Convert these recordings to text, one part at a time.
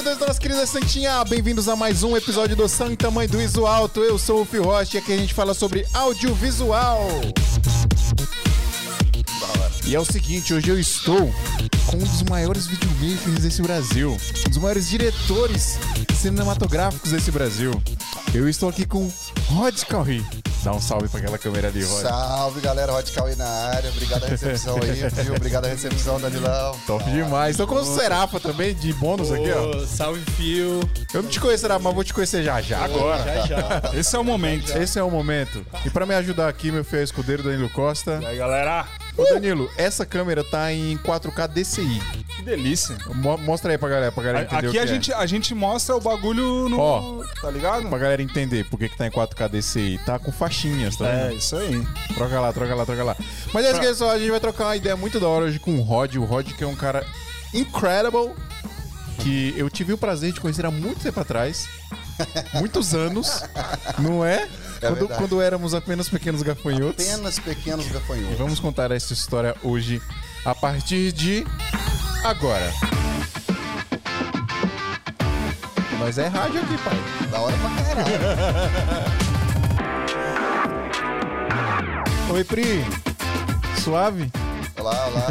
Seguidores da nossa querida Santinha! Bem-vindos a mais um episódio do São em Tamanho do Iso Alto. Eu sou o Fio Rocha e aqui a gente fala sobre audiovisual. E é o seguinte, hoje eu estou com um dos maiores videomakers desse Brasil, um dos maiores diretores cinematográficos desse Brasil. Eu estou aqui com Rod Calri. Dá um salve pra aquela câmera ali, Rod. Salve galera, Rod Cauê na área. Obrigado a recepção aí, viu? Obrigado a recepção, Danilão. Top demais. Estou com o Serafa também, de bônus aqui, ó. Salve, Fio. Eu não te conheço, Serafa, mas vou te conhecer já já. Agora. Já, já. Esse é o momento. Esse é o momento. E pra me ajudar aqui, meu fiel escudeiro Danilo Costa. E aí, galera? Ô Danilo, essa câmera tá em 4K DCI. Que delícia. Mo- mostra aí pra galera, pra galera entender Aqui o a que é. gente, a gente mostra o bagulho no. Ó. Tá ligado? Pra galera entender por que, que tá em 4K DCI. Tá com faixinhas, tá É, vendo? isso aí. Troca lá, troca lá, troca lá. Mas é isso, pessoal. A gente vai trocar uma ideia muito da hora hoje com o Rod. O Rod que é um cara incredible. Que eu tive o prazer de conhecer há muito tempo atrás. Muitos anos. Não é? quando, verdade. quando éramos apenas pequenos gafanhotos. Apenas pequenos E gafanhotos. vamos contar essa história hoje a partir de agora. Nós é rádio aqui, pai. Da hora pra caralho. Oi, Pri. Suave? Olá, olá.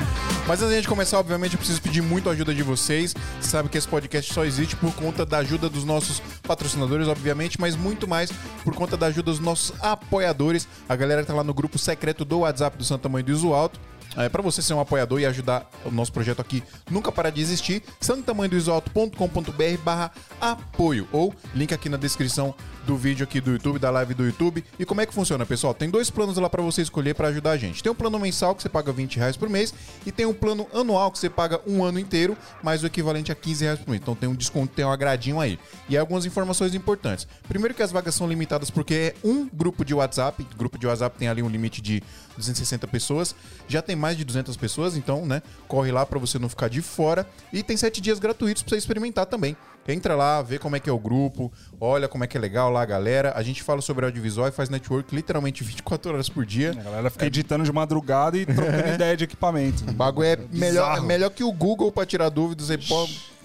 Mas antes de a gente começar, obviamente, eu preciso pedir muito a ajuda de vocês. Você sabe que esse podcast só existe por conta da ajuda dos nossos patrocinadores, obviamente, mas muito mais por conta da ajuda dos nossos apoiadores. A galera que tá lá no grupo secreto do WhatsApp do Santo Tamanho do Iso Alto. É, para você ser um apoiador e ajudar o nosso projeto aqui nunca parar de existir, santamanhodoisoalto.com.br barra apoio ou link aqui na descrição do vídeo aqui do YouTube, da live do YouTube. E como é que funciona, pessoal? Tem dois planos lá para você escolher para ajudar a gente. Tem um plano mensal que você paga 20 reais por mês e tem um plano anual que você paga um ano inteiro, mais o equivalente a 15 reais por mês. Então tem um desconto, tem um agradinho aí. E algumas informações importantes. Primeiro que as vagas são limitadas porque é um grupo de WhatsApp. Grupo de WhatsApp tem ali um limite de 260 pessoas. Já tem mais de 200 pessoas, então, né? Corre lá para você não ficar de fora. E tem sete dias gratuitos para você experimentar também. Entra lá, vê como é que é o grupo, olha como é que é legal lá, galera. A gente fala sobre audiovisual e faz network literalmente 24 horas por dia. A galera fica editando de madrugada e trocando ideia de equipamento. O bagulho é melhor, é bizarro. melhor que o Google para tirar dúvidas. Você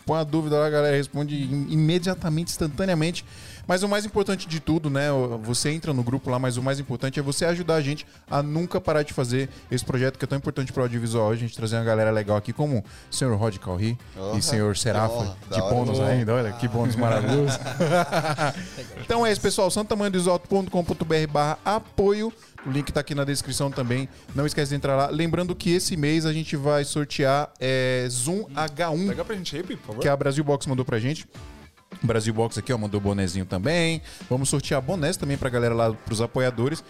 põe, a dúvida lá, a galera responde im- imediatamente, instantaneamente. Mas o mais importante de tudo, né? Você entra no grupo lá, mas o mais importante é você ajudar a gente a nunca parar de fazer esse projeto que é tão importante para o audiovisual. A gente trazer uma galera legal aqui, como o senhor Rod Calri e Honra, senhor Serafa, honra, de bônus ainda. Olha que bônus maravilhoso. então é isso, pessoal. santamanhodoisoalto.com.br barra apoio. O link tá aqui na descrição também. Não esquece de entrar lá. Lembrando que esse mês a gente vai sortear é, Zoom H1, Pega pra gente aí, por favor. que a Brasil Box mandou pra gente. Brasil Box aqui, ó, mandou bonezinho também. Vamos sortear bonés também pra galera lá, pros apoiadores.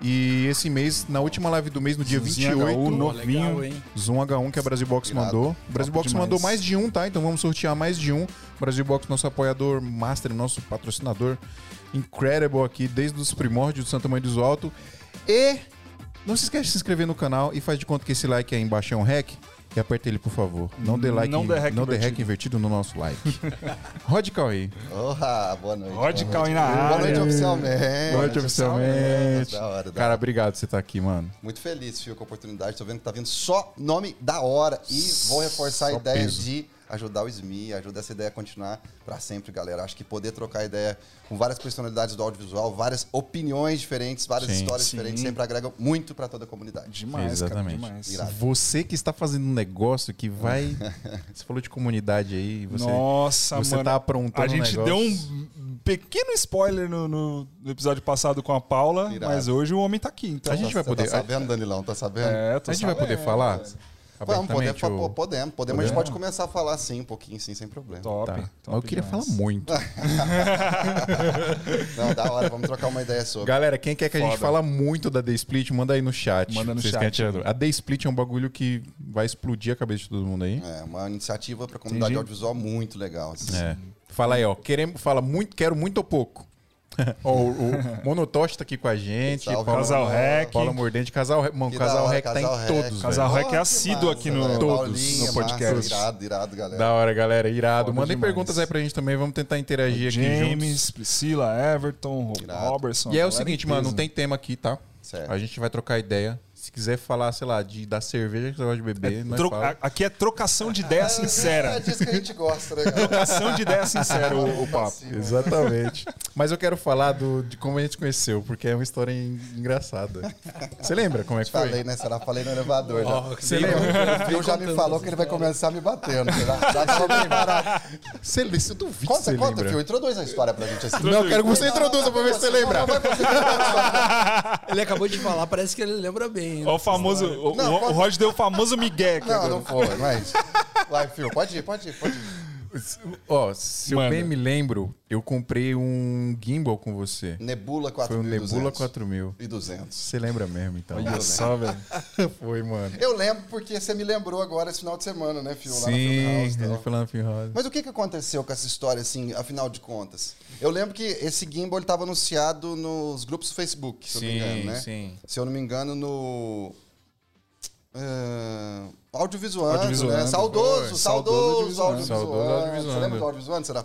E esse mês, na última live do mês, no dia Zoomzinho 28, HU, novinho. legal? Zoom H1 que a Brasil Box Irado. mandou. O Brasil Box demais. mandou mais de um, tá? Então vamos sortear mais de um. Brasil Box, nosso apoiador master, nosso patrocinador incredible aqui, desde os primórdios do Santa Mãe do Alto. E não se esquece de se inscrever no canal e faz de conta que esse like aí embaixo é um hack. E aperta ele, por favor. Não dê like, Não dê hack não dê hack invertido. no nosso like. Rod Cauê. Boa noite. Rod boa Cauê noite. na Boa noite área. oficialmente. Boa noite oficialmente. Da hora, da Cara, hora. obrigado por você estar aqui, mano. Muito feliz, Fio, com a oportunidade. Tô vendo que tá vindo só nome da hora. E vou reforçar Só a ideia peso. de ajudar o SMI, ajudar essa ideia a continuar pra sempre, galera. Acho que poder trocar ideia com várias personalidades do audiovisual, várias opiniões diferentes, várias Sim. histórias Sim. diferentes, sempre agrega muito pra toda a comunidade. Demais, Exatamente. cara, demais. Você que está fazendo um negócio que vai. você falou de comunidade aí. Você, Nossa, você mano. tá aprontando A gente um deu um pequeno spoiler no, no- no episódio passado com a Paula, Irado. mas hoje o homem tá aqui. Então, A gente vai Você poder- Tá sabendo, Danilão? Tá sabendo? É, tô A gente vai poder sabendo. falar? Vamos, podemos, ou- podemos, podemos, a gente pode começar a falar sim, um pouquinho sim, sem problema. Top. Tá. top Mas eu queria demais. falar muito. Não, da hora, vamos trocar uma ideia sobre. Galera, quem quer que a gente Foda. fala muito da The Split, manda aí no chat. Manda no Vocês chat. querem A The Split é um bagulho que vai explodir a cabeça de todo mundo aí. É, uma iniciativa para a comunidade Entendi. audiovisual muito legal. assim. É. Fala aí, ó. Queremos, fala muito, quero muito ou pouco. O, o Monotoche tá aqui com a gente. Salve, Paula- Casal Rec. Paula Mordente, casal Rec. Mano, Que casal Rec tá em todos. Casal. Rec é assíduo aqui no- velho. todos Paulinha, no podcast. massa, irado, irado, galera. Da hora, galera. Irado. Foda Mandem demais. perguntas aí pra gente também. Vamos tentar interagir aqui juntos. James, Priscila, Everton, Irado. Robertson. E é o seguinte, mano, não tem tema aqui, tá? Certo. A gente vai trocar ideia Se quiser falar, sei lá, de, da cerveja que você gosta de beber, nós Tro- fala. Aqui é trocação de ideia É sincera. disso que a gente gosta, né? Trocação de ideia sincera, o, o papo. Exatamente. Mas eu quero falar do, de como a gente conheceu, porque é uma história en- engraçada. Você lembra como é que foi? Falei, né? Será? Falei no elevador já. Você lembra? O Phil já me falou que ele vai começar me batendo. Já, já tava preparado. Você, você duvido que Conta, você conta, lembra. Phil. Introduz a história pra gente assim. Não, eu quero que você introduza pra ver se você lembra. Ele acabou de falar, parece que ele lembra bem. Ó, o famoso. O, Não, o, o conta- Rod deu o famoso Miguel. aqui Não, agora. não foi, mas. Vai, Phil, pode ir, pode ir, pode ir. Ó, se Manda. eu bem me lembro, eu comprei um gimbal com você. Nebula Foi o 4200. Nebula 4000. E 200. Você lembra mesmo, então? Olha só, velho. Foi, mano. Eu lembro porque você me lembrou agora esse final de semana, né, Phil? Lá na Sim, gente foi lá House. Mas o que, que aconteceu com essa história, assim, afinal de contas? Eu lembro que esse gimbal estava anunciado nos grupos do Facebook, se eu não me engano, né? sim. Se eu não me engano, no. Uh, audiovisuando, Audiovisuando, né? Saudoso, saudoso, Saudoso audiovisuando. Você lembra do audiovisuando, será?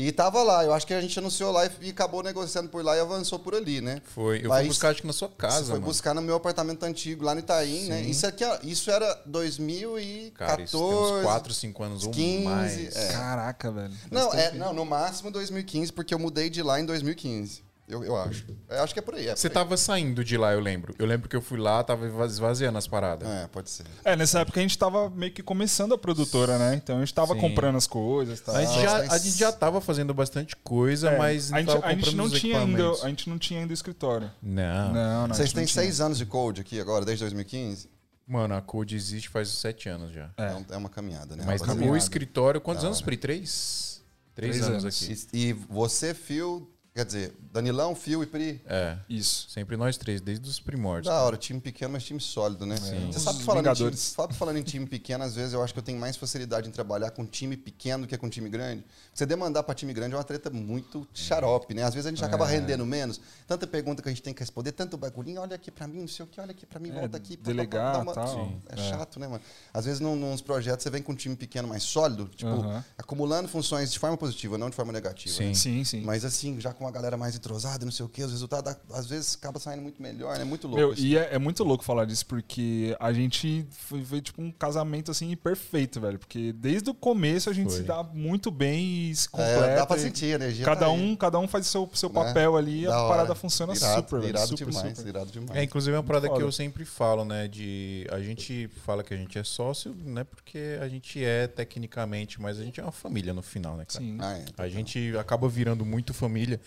E tava lá, eu acho que a gente anunciou lá e, acabou negociando por lá e avançou por ali, né? Foi. Eu Mas fui buscar, acho que na sua casa, foi mano. buscar no meu apartamento antigo, lá no Itaim, né? Isso, aqui, ó, isso era Cara, 2014. isso tem uns 4, 5 anos 15, ou mais. é. Caraca, velho. Não, é, não, no máximo 2015, porque eu mudei de lá em 2015. Eu, eu acho. Eu acho que é por aí. É, Você por aí. tava saindo de lá, eu lembro. Eu lembro que eu fui lá, tava esvaziando as paradas. É, pode ser. É, nessa época a gente tava meio que começando a produtora, né? Então a gente tava Sim. comprando as coisas e tal. A gente, já, a gente já tava fazendo bastante coisa, É, mas a gente, a gente não tinha ainda, a gente não tinha ainda o escritório. Não. Não, não. Vocês têm seis anos de code aqui agora, desde 2015? Mano, a Code existe faz 7 anos já. É, um- é uma caminhada, né? Mas rapaziada? o escritório, quantos anos, Pri? Três? Três, Três anos, anos. aqui. E, e você, Phil, quer dizer, Danilão, Phil e Pri. É. Isso. Sempre nós três, desde os primórdios. Da hora, time pequeno, mas time sólido, né? Sim. Você sabe falando, em time, sabe falando em time pequeno, às vezes eu acho que eu tenho mais facilidade em trabalhar com time pequeno do que com time grande. Você demandar para time grande é uma treta muito xarope, né? Às vezes a gente acaba rendendo menos. Tanta pergunta que a gente tem que responder, tanto bagulhinho, olha aqui para mim, não sei o que, olha aqui para mim, É, volta aqui. delegar, dá uma- tal. Sim. É, É. chato, né, mano? Às vezes num, nos projetos você vem com um time pequeno mais sólido, tipo, Aham. acumulando funções de forma positiva, não de forma negativa. Sim. né? Sim, sim. Mas assim, já com uma galera mais entrosada, não sei o que, os resultados às vezes acaba saindo muito melhor, né? Muito louco. Meu, isso. e é, é muito louco falar disso, porque a gente foi, foi, tipo um casamento assim perfeito, velho. Porque desde o começo a gente Foi. se dá muito bem e se completa. É, dá pra sentir a energia. Cada tá um, cada um faz seu, seu Né? papel ali e a hora. parada funciona irado, super, velho. Irado super, demais, super. irado demais. É, inclusive é uma parada que foda. eu sempre falo, né? De. A gente fala que a gente é sócio, né? Porque a gente é tecnicamente, mas a gente é uma família no final, né, cara? Sim. Ah, é. A gente acaba virando muito família.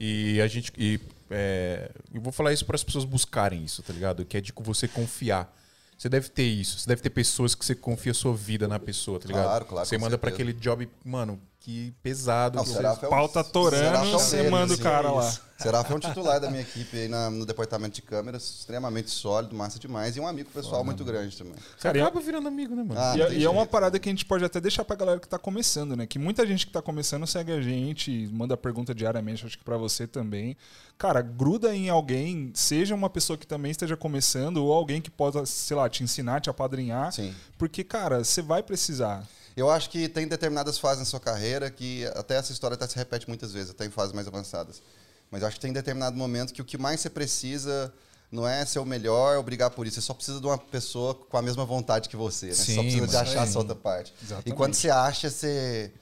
E a gente. E, é, eu vou falar isso para as pessoas buscarem isso, tá ligado? Que é de você confiar. Você deve ter isso. Você deve ter pessoas que você confia a sua vida na pessoa, tá ligado? Claro, claro, Você manda para aquele job, mano, que pesado. Não, que o Seraf é um- Pauta torando, Seraf é um você deles, manda o cara é lá. Seraf é um titular da minha equipe aí na- no departamento de câmeras, extremamente sólido, massa demais, e um amigo pessoal muito grande também. Você Cara, e- acaba virando amigo, né, mano? Ah, E, é- e é uma parada que a gente pode até deixar pra galera que tá começando, né? Que muita gente que tá começando segue a gente, manda pergunta diariamente, acho que pra você também. Cara, gruda em alguém, seja uma pessoa que também esteja começando ou alguém que possa, sei lá, te ensinar, te apadrinhar. Sim. Porque, cara, você vai precisar. Eu acho que tem determinadas fases na sua carreira que até essa história até se repete muitas vezes, até em fases mais avançadas. Mas eu acho que tem determinado momento que o que mais você precisa não é ser o melhor ou brigar por isso. Você só precisa de uma pessoa com a mesma vontade que você. Né? Você Sim, só precisa de achar essa outra parte. Exatamente. E quando você acha, você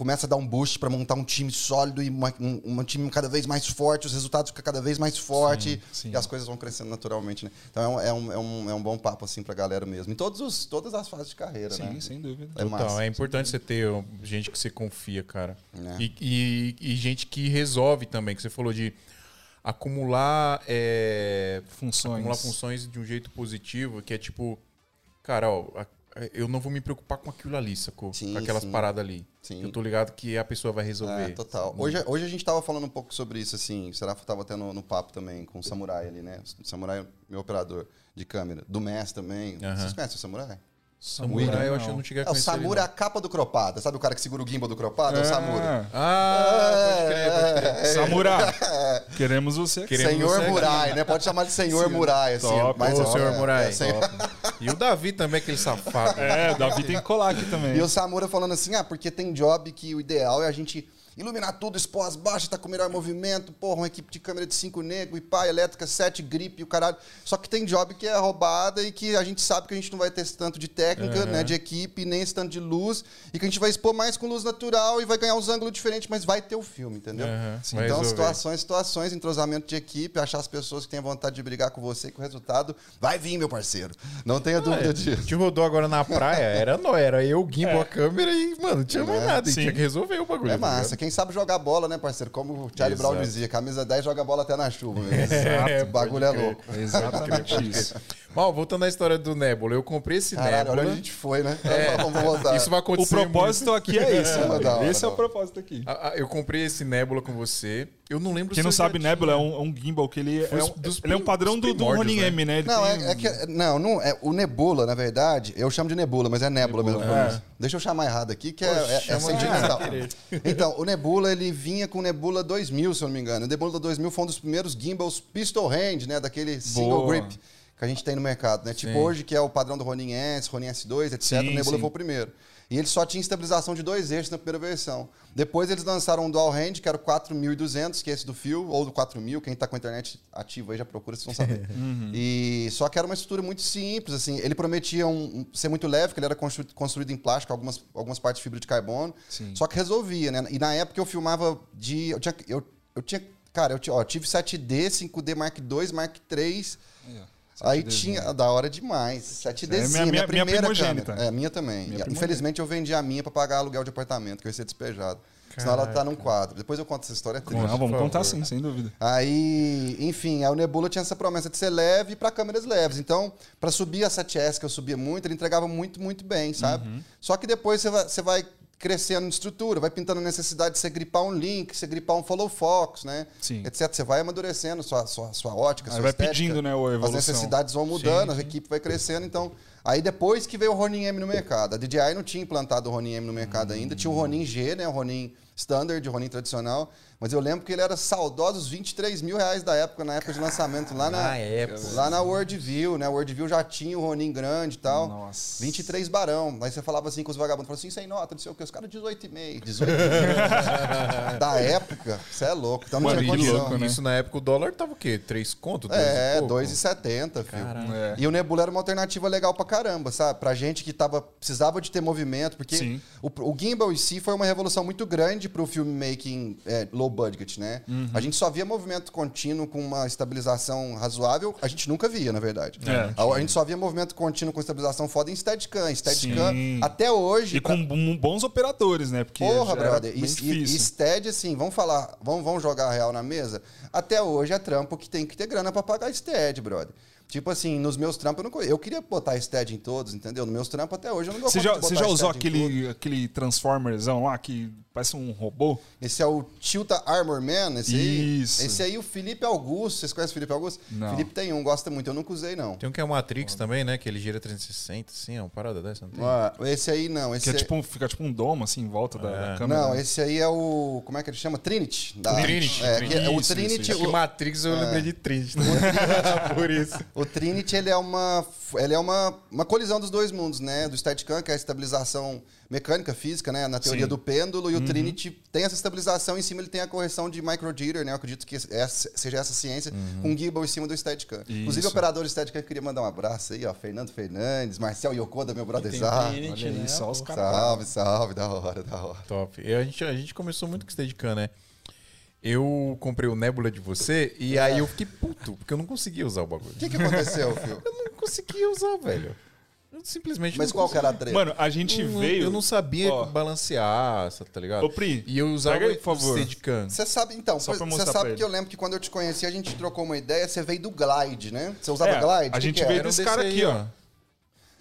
começa a dar um boost para montar um time sólido e uma- um, um time cada vez mais forte, os resultados ficam cada vez mais fortes sim. e as coisas vão crescendo naturalmente. Né? Então é um, é, um, é, um, é um bom papo assim pra galera mesmo. Em todos os, todas as fases de carreira, Sim, né? sem dúvida. É Total, massa. é importante você ter gente que você confia, cara. É. E, e- e gente que resolve também, que você falou de acumular, é, Funções. acumular funções de um jeito positivo, que é tipo, cara, ó, a- eu não vou me preocupar com aquilo ali, sacou? Sim, com aquelas sim. paradas ali. Sim. Eu tô ligado que a pessoa vai resolver. É, total. Hoje, hoje a gente tava falando um pouco sobre isso, assim. O Serafo tava tendo no papo também com o Samurai ali, né? O Samurai é meu operador de câmera. Do Messi também. Aham. Vocês conhecem o Samurai? Samurai, eu acho que eu não cheguei a É, o Samura é a capa do cropada. Sabe o cara que segura o gimbal do cropada? É o Samura. Ah, pode crer, pode crer. Ah, Samura, queremos você. Queremos Senhor você. Murai, né? Pode chamar de Senhor Murai, assim. Top. Mas Ô, é- senhor é, Murai. é, senhor- E o Davi também, aquele safado. É, o Davi tem que colar aqui também. E o Samura falando assim, ah, porque tem job que o ideal é a gente iluminar tudo, expor as baixas, tá com o melhor movimento, porra, uma equipe de câmera de cinco negros, e pá, elétrica, sete, gripe e o caralho. Só que tem job que é roubada e que a gente sabe que a gente não vai ter esse tanto de técnica, né, de equipe, nem esse tanto de luz, e que a gente vai expor mais com luz natural e vai ganhar uns ângulos diferentes, mas vai ter o filme, entendeu? Vai Então, situações, situações, entrosamento de equipe, achar as pessoas que têm vontade de brigar com você, que o resultado vai vir, meu parceiro. Não tenha A dúvida disso. gente rodou agora na praia, era nó, era eu, o Gimbal, a câmera e, mano, não tinha mais É, nada. e. Tinha que resolver o bagulho. É tá massa. ligado? Quem sabe jogar bola, né, parceiro? Como o Charlie Exato. Brown dizia, camisa 10 joga bola até na chuva. É, o bagulho é louco. Exatamente isso. Mal, voltando à história do Nebula, eu comprei esse Caralho, olha Nebula. onde a gente foi, né? Vamos voltar. Isso vai O acontecer. propósito aqui é esse. É, esse é o propósito aqui. muito. Eu comprei esse Nebula com você. Eu não lembro Quem se não sabe, Nebula é um, é um gimbal que ele é, Foi um, dos ele é um padrão dos do, do Ronin né? M, né? Ele Não, tem- é, é que. Não, não, é o Nebula, na verdade, eu chamo de Nebula, mas é Nebula, mesmo. É. Deixa eu chamar errado aqui, que é, é, é sentimental. Então, o Nebula, ele vinha com o Nebula 2000, se eu não me engano. O Nebula 2000 foi um dos primeiros gimbals pistol hand, né? Daquele single Boa. grip que a gente tem no mercado, né? Tipo Sim. hoje, que é o padrão do Ronin S, Ronin S2, etc. Sim, o Nebula sim. foi o primeiro. E ele só tinha estabilização de dois eixos na primeira versão. Depois eles lançaram um dual hand, que era o 4200, que é esse do fio, ou do 4000. Quem tá com a internet ativa aí já procura, vocês vão saber. E só que era uma estrutura muito simples, assim. Ele prometia um- um- ser muito leve, porque ele era constru- construído em plástico, algumas, algumas partes de fibra de carbono. Sim. Só que resolvia, né? E na época eu filmava de. Eu tinha. Eu, eu tinha cara, eu ó, tive 7D, 5D Mark II, Mark III. Aí tinha. Da hora demais. 7D, É minha- minha- minha, minha primeira primogênita. câmera. É, minha também. Minha. Infelizmente eu vendi a minha pra pagar aluguel de apartamento, que eu ia ser despejado. Senão ela tá num quadro. Depois eu conto essa história. é triste. Não, vamos contar sim, sem dúvida. Aí, enfim, a Nebula tinha essa promessa de ser leve para câmeras leves. Então, para subir a 7S, que eu subia muito, ele entregava muito, muito bem, sabe? Uhum. Só que depois você vai, você vai crescendo em estrutura, vai pintando a necessidade de você gripar um link, você gripar um follow fox, né? Sim. Etc. Você vai amadurecendo sua, sua, sua ótica, Aí sua vai estética. pedindo, né, a As evolução. necessidades vão mudando, a equipe vai crescendo, então... Aí depois que veio o Ronin M no mercado. A DJI não tinha implantado o Ronin M no mercado ainda. Tinha o Ronin G, né? O Ronin Standard, o Ronin tradicional. Mas eu lembro que ele era saudosos 23 mil reais da época, na época de lançamento, lá na, Na época. lá na Worldview, né? A Worldview já tinha o Ronin grande e tal. Nossa. 23 barão. Aí você falava assim com os vagabundos, falava assim, sem nota, não sei o que, os caras 18,5, 18,5. da época, você é louco. Então não Mano, tinha condição. louco, isso na época o dólar tava o quê? 3 conto? Dois É, e pouco? 2,70, filho. É. E o Nebula era uma alternativa legal pra caramba, sabe? Pra gente que tava, precisava de ter movimento, porque Sim. o, o gimbal em si foi uma revolução muito grande pro filmmaking é, low budget, né? Uhum. A gente só via movimento contínuo com uma estabilização razoável, a gente nunca via, na verdade. É. a, a gente só via movimento contínuo com estabilização foda em Steadicam. Steadicam, Sim. até hoje... E pra- com bons operadores, né? Porque Porra, era brother. E, e, e Stead, assim, vamos falar, vamos, vamos jogar a real na mesa? Até hoje é trampo que tem que ter grana pra pagar Stead, brother. Tipo assim, nos meus trampos eu não Eu queria botar Stead em todos, entendeu? Nos meus trampos até hoje eu não dou Você já, de você botar já usou aquele, aquele Transformerzão lá que parece um robô? Esse é o Tilta Armor Man, esse aí. Isso. Esse aí, o Felipe Augusto. Vocês conhecem o Felipe Augusto? Não. Felipe tem um, gosta muito. Eu nunca usei, não. Tem um que é o Matrix também, né? Que ele gira 360, assim, é uma parada dessa, não tem? Ah, esse aí não. Esse Que é é- tipo, um- fica tipo um domo assim em volta da, da É. câmera. Não, esse aí é o. Como é que ele chama? Trinity. Da- Trinity, É, Trinity. é o Isso, Trinity. isso, que o- Matrix eu lembrei de Trinity. Por isso. O Trinity ele é uma ele é uma, uma colisão dos dois mundos, né? Do Steadicam, que é a estabilização mecânica, física, né? Na teoria Sim. do pêndulo, e o Trinity tem essa estabilização em cima ele tem a correção de microjitter, né? Eu acredito que essa- seja essa ciência, com gimbal em cima do Steadicam. Inclusive, Isso. o operador Steadicam queria mandar um abraço aí, ó. Fernando Fernandes, Marcel Yokoda, meu brother. Trinity, Olha aí, né, só os caras. salve, salve, da hora, da hora. Top. E a, gente, a gente começou muito com Steadicam, né? Eu comprei o Nebula de você e aí eu fiquei puto, porque eu não conseguia usar o bagulho. O que, que aconteceu, Fio? Eu não conseguia usar, velho. Eu simplesmente Mas qual que era a treta? Mano, a gente Eu não- veio. Eu não sabia Ó. balancear, tá ligado? Ô, Pri, e eu usava pega aí, por o favor. Steadicam. Você sabe, então, você sabe que eu lembro que quando eu te conheci, a gente trocou uma ideia, você veio do Glide, né? Você usava É, Glide? a Que gente que veio era? desse cara aqui, ó.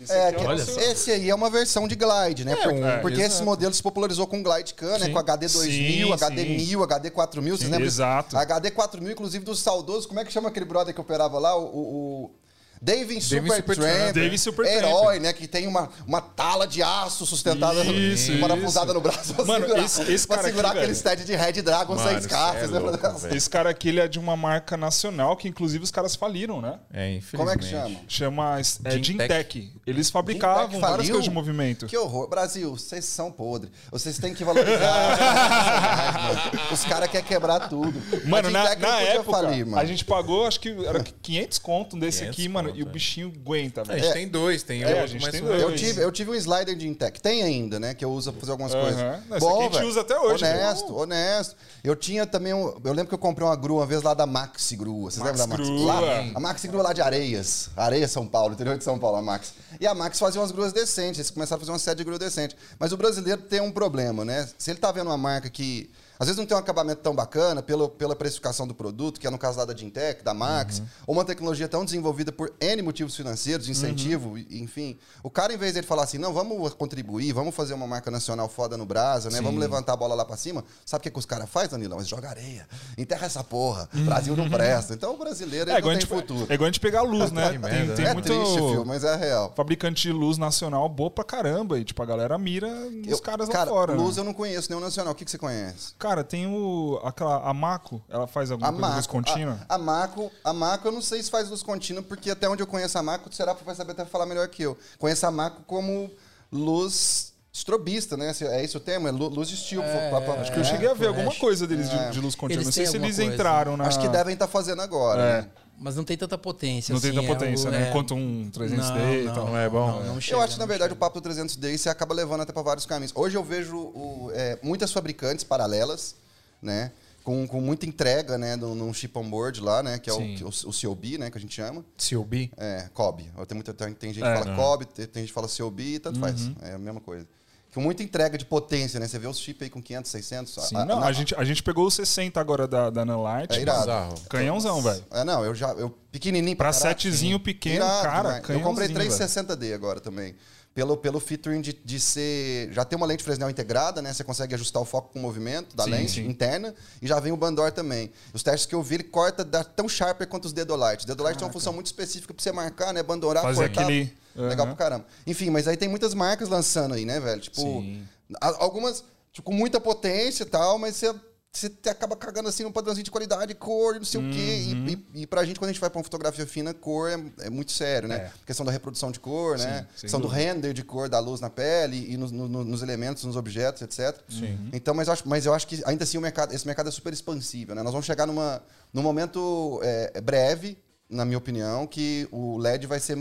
É, que Olha só. esse aí é uma versão de Glide, né? É, Por- um- porque esse modelo se popularizou com Glide Can, né? Com HD 2000, Sim, HD sim. 1000, HD 4000, vocês lembram? exato. HD 4000, inclusive dos saudosos, como é que chama aquele brother que operava lá? O, o- Davin Supertramp. Davin Supertramp. herói, né? Que tem uma, uma tala de aço sustentada, Isso, parafusada isso. no braço pra Mano, segurar, esse- esse pra cara aqui, segurar aquele velho. de Red Dragon Mano, seis cartas. é né? louco, velho. Esse cara aqui ele é de uma marca nacional que, inclusive, os caras faliram, né? É, infelizmente. Como é que chama? Chama é, Gintec. Eles fabricavam Gintec várias coisas de movimento. Que horror. Brasil, vocês são podres. Vocês têm que valorizar. Os caras querem quebrar tudo. Mano, na, na podia época, falir, mano. a gente pagou, acho que era 500 conto desse 500 aqui, mano, e o bichinho aguenta, A velho. gente tem dois, tem É, a gente mas tem dois. Eu tive, eu tive um slider de Intec. Tem ainda, né? Que eu uso pra fazer algumas coisas. Não, esse aqui a gente usa até hoje, Honesto, honesto. Eu tinha também um. Eu lembro que eu comprei uma grua uma vez lá da Maxi Grua. Vocês lembram da Maxi Grua. Lá, a Maxi Grua lá de Areias. Areias, São Paulo, interior de São Paulo, a Maxi. E a Maxi fazia umas gruas decentes. Eles começaram a fazer uma série de grua decente. Mas o brasileiro tem um problema, né? Se ele tá vendo uma marca que. Às vezes não tem um acabamento tão bacana pelo, pela precificação do produto, que é no caso lá da Gintec, da Max, ou uma tecnologia tão desenvolvida por N motivos financeiros, incentivo, e- enfim. O cara, em vez de ele falar assim, não, vamos contribuir, vamos fazer uma marca nacional foda no Brasa, né? Vamos levantar a bola lá pra cima. Sabe o que, que os caras fazem, Danilão? Eles jogam areia. Enterra essa porra. Brasil não presta. Então o brasileiro É igual, a tem gente, futuro. é igual a gente pegar a luz, né? Que Tem, merda, tem né? é muito triste, filho, mas é real. fabricante de luz nacional boa pra caramba. E, tipo, a galera mira nos Eu- caras lá cara, fora. luz né? eu não conheço, nenhum nacional. O que, que você conhece? Cara, tem o. Aquela. A Maco, ela faz alguma A coisa luz contínua? a, a Maco, a Maco, eu não sei se faz luz contínua, porque até onde eu conheço a Maco, o Serapa vai saber até falar melhor que eu. Conheço a Maco como luz estrobista, né? É esse o termo? É lu- luz de estilo. pra- pra- Acho que eu cheguei a ver alguma flash. coisa deles de, de luz contínua. Eles Não sei se eles coisa. entraram na. Acho que devem estar fazendo agora. É. né? Mas não tem tanta potência. Não tem assim, tanta potência, é o- né? é- Enquanto um 300D não, e não, tal. Não é bom? Não, não Eu chega, acho que, na não verdade, chega. o papo do 300D você acaba levando até para vários caminhos. Hoje eu vejo o- é, muitas fabricantes paralelas, né? Com, com muita entrega, né? Num, num chip on board lá, né? Que é Sim. o, o, o COB, né? Que a gente chama. COB? É, COB. Tem, muita, tem, tem gente É, que fala né? COB, tem, tem gente que fala COB, tanto faz. É a mesma coisa. Com muita entrega de potência, né? Você vê os chips aí com 500, 600. Sim, a, não, na- a, gente, a gente pegou o 60 agora da, da Nanlite. É irado. Bizarro. Canhãozão, velho. É, não, eu já. Eu, pequenininho Pra caraca, setezinho sim. pequeno, Irado cara, demais. Eu comprei canhãozinho, 360D agora também. Pelo, pelo featuring de, de ser. Já tem uma lente Fresnel integrada, né? Você consegue ajustar o foco com o movimento da Sim, lente sim. interna. E já vem o Bandor também. Os testes que eu vi, ele corta dá tão sharper quanto os Dedolight. Os Dedolight tem uma função muito específica pra você marcar, né? Bandorar, Fazer cortar. aquele- Legal Aham. pra caramba. Enfim, mas aí tem muitas marcas lançando aí, né, velho? Tipo, Sim. algumas tipo, com muita potência e tal, mas você. Você acaba cagando assim um padrãozinho de qualidade, cor, não sei o quê. Uhum. E, e, e pra gente, quando a gente vai pra uma fotografia fina, cor é, é muito sério, né? É. questão da reprodução de cor, né? sem questão do dúvida. render de cor da luz na pele e nos, no- no- nos elementos, nos objetos, etc. Uhum. Então, mas eu, acho, mas eu acho que ainda assim o mercado, esse mercado é super expansível, né? Nós vamos chegar numa, num momento é, breve, na minha opinião, que o LED vai ser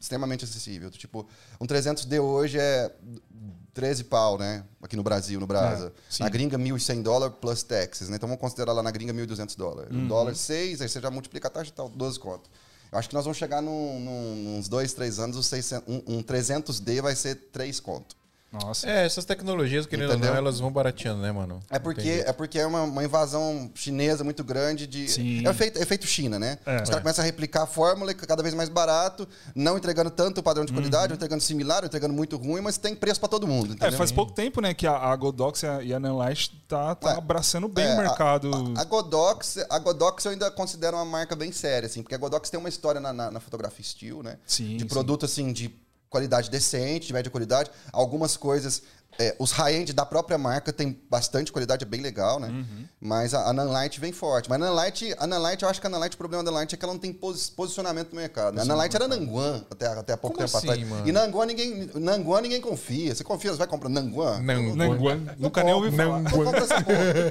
extremamente acessível. Tipo, um 300D hoje é 13 pau, né? Aqui no Brasil, no Brasa. Sim. na gringa, 1.100 dólares plus taxes, né? Então vamos considerar lá na gringa 1.200 dólares. Uhum. Um dólar 6, aí você já multiplica a taxa e tal, 12 conto. Eu acho que nós vamos chegar num, num, uns 2, 3 anos, os 600, um, um 300D vai ser 3 conto. Nossa. É, essas tecnologias, querendo ou Entendeu? não, elas vão barateando, né, mano? É porque, é porque é uma, uma invasão chinesa muito grande de. Sim. É efeito, é efeito China, né? É. Os caras começam a replicar a fórmula cada vez mais barato, não entregando tanto o padrão de qualidade, Uhum. entregando similar, entregando muito ruim, mas tem preço pra todo mundo. É, Entendeu? faz pouco tempo, né, que a, a Godox e a, Nanlite tá, tá É. abraçando bem É, o mercado. A, a, a Godox, a Godox eu ainda considero uma marca bem séria, assim, porque a Godox tem uma história na, na- na fotografia steel, né? Sim, De sim. produto, assim, de qualidade decente, de média qualidade. Algumas coisas. é, os high-end da própria marca tem bastante qualidade, é bem legal, né? Uhum. Mas a, a Nanlite vem forte. Mas a Nanlite, a Nanlite, eu acho que a Nanlite, o problema da Nanlite é que ela não tem posi- posicionamento no mercado. Né? A Nanlite era Nanguan até, até há pouco Como tempo assim, atrás. mano? E Nanguan ninguém, Nanguan ninguém confia. Você confia? Você vai comprar Nanguan? Nanguan. Nunca nem ouvi falar.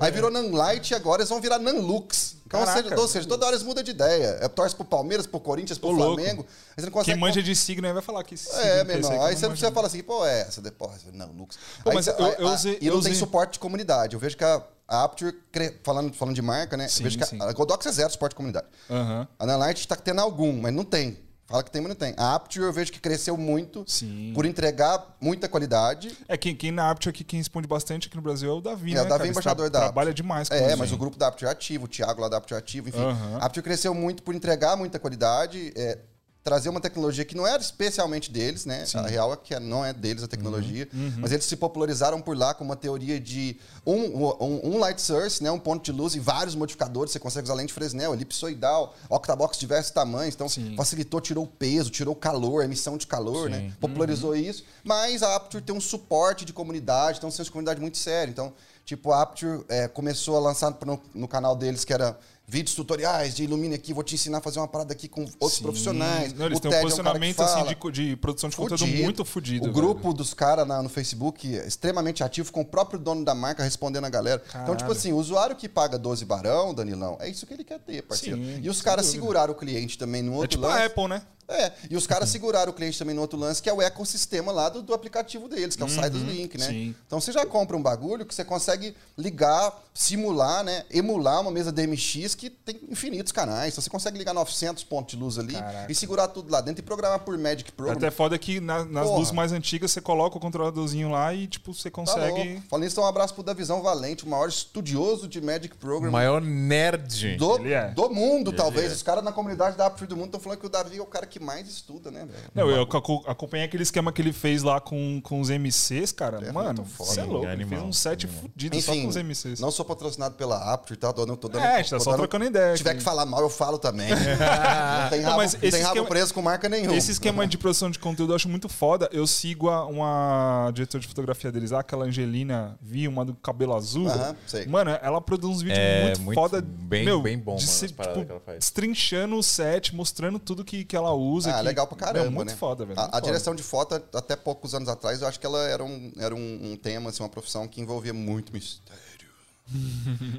Aí virou Nanlite e agora eles vão virar Nanlux. Então, ou, seja, ou seja, toda hora eles mudam de ideia. É torce pro Palmeiras, pro Corinthians, pro Ô. Flamengo. Aí Quem manja de signo aí vai falar que signo É, meu esse irmão. Aí que você precisa falar assim, pô, é essa depois. Não, Lux. Pô, Aí mas você- eu- aí- eu a- usei- E não eu tem usei- suporte de comunidade. Eu vejo que a, a Apture, cre- falando, falando de marca, né? Sim, eu vejo que sim. a, a Godox é zero suporte de comunidade. Aham. A Nanlite tá tendo algum, mas não tem. Fala que tem, mas não tem. A Apture eu vejo que cresceu muito Sim. por entregar muita qualidade. É, quem, quem na Aptio aqui, quem responde bastante aqui no Brasil é o Davi, É, né, o Davi é embaixador da Trabalha Aptio. demais com É, mas o grupo da Aptio é ativo, o Thiago lá da Aptio é ativo, enfim. Aham. A Aptio cresceu muito por entregar muita qualidade. é, trazer uma tecnologia que não era especialmente deles, né? A real é que não é deles a tecnologia, mas eles se popularizaram por lá com uma teoria de um, um, um light source, né? um ponto de luz e vários modificadores. Você consegue usar lente Fresnel, elipsoidal, octabox de diversos tamanhos. Então, Sim. facilitou, tirou o peso, tirou o calor, a emissão de calor, né? Popularizou isso. Mas a Aperture tem um suporte de comunidade, então, uma comunidade muito séria. Então, tipo, a Aperture é, começou a lançar no, no canal deles, que era vídeos tutoriais de ilumine aqui, vou te ensinar a fazer uma parada aqui com outros Sim. profissionais. Não, eles O têm um Ted é posicionamento assim, de, de produção de conteúdo Fudido. muito fodido. O grupo dos caras no Facebook é extremamente ativo, com o próprio dono da marca respondendo a galera. Então, tipo Caralho. assim, o usuário que paga 12 barão, Danilão, é isso que ele quer ter, parceiro. Sim, e os caras seguraram o cliente também no É outro tipo lance. a Apple, né? É, e os caras seguraram o cliente também no outro lance, que é o ecossistema lá do, do aplicativo deles, que é o site dos link, né? Uhum. sim. Então você já compra um bagulho que você consegue ligar, simular, né? Emular uma mesa DMX que tem infinitos canais. Então você consegue ligar 900 pontos de luz ali Caraca. e segurar tudo lá dentro e programar por Magic Program. Até foda que na- nas Porra. luzes mais antigas você coloca o controladorzinho lá e, tipo, você Tá consegue. louco. Falando isso, um abraço pro Davizão Valente, o maior estudioso de Magic Program O maior nerd. do, é. do mundo, Ele talvez. é. Os caras na comunidade da Apple do mundo estão falando que o Davi é o cara que mais estuda, né, velho? Não, eu aco- acompanhei aquele esquema que ele fez lá com, com os MCs, cara. É Mano, você é louco. Ele animal, fez um set fudido só Enfim, com os MCs. não sou patrocinado pela Apple, tá? Tô, tô dando, É, a gente tá só dando- trocando ideia Se tiver que falar mal, eu falo também. não tem Não, rabo, mas não tem rabo esquema- preso com marca nenhuma. Esse esquema de produção de conteúdo eu acho muito foda. Eu sigo a- uma diretora de fotografia deles, lá, aquela Angelina Vi, uma do cabelo azul. Aham, sei. Mano, ela produz uns vídeos É, muito, muito foda. bem- meu, bem bom, de mano, ser, tipo, que ela faz. Destrinchando o set, mostrando tudo que, que ela usa. Ah, que- legal pra caramba, Meu, muito né? foda, velho. A, a direção de foto, até poucos anos atrás, eu acho que ela era um, era um, um tema, assim, uma profissão que envolvia muito mistério.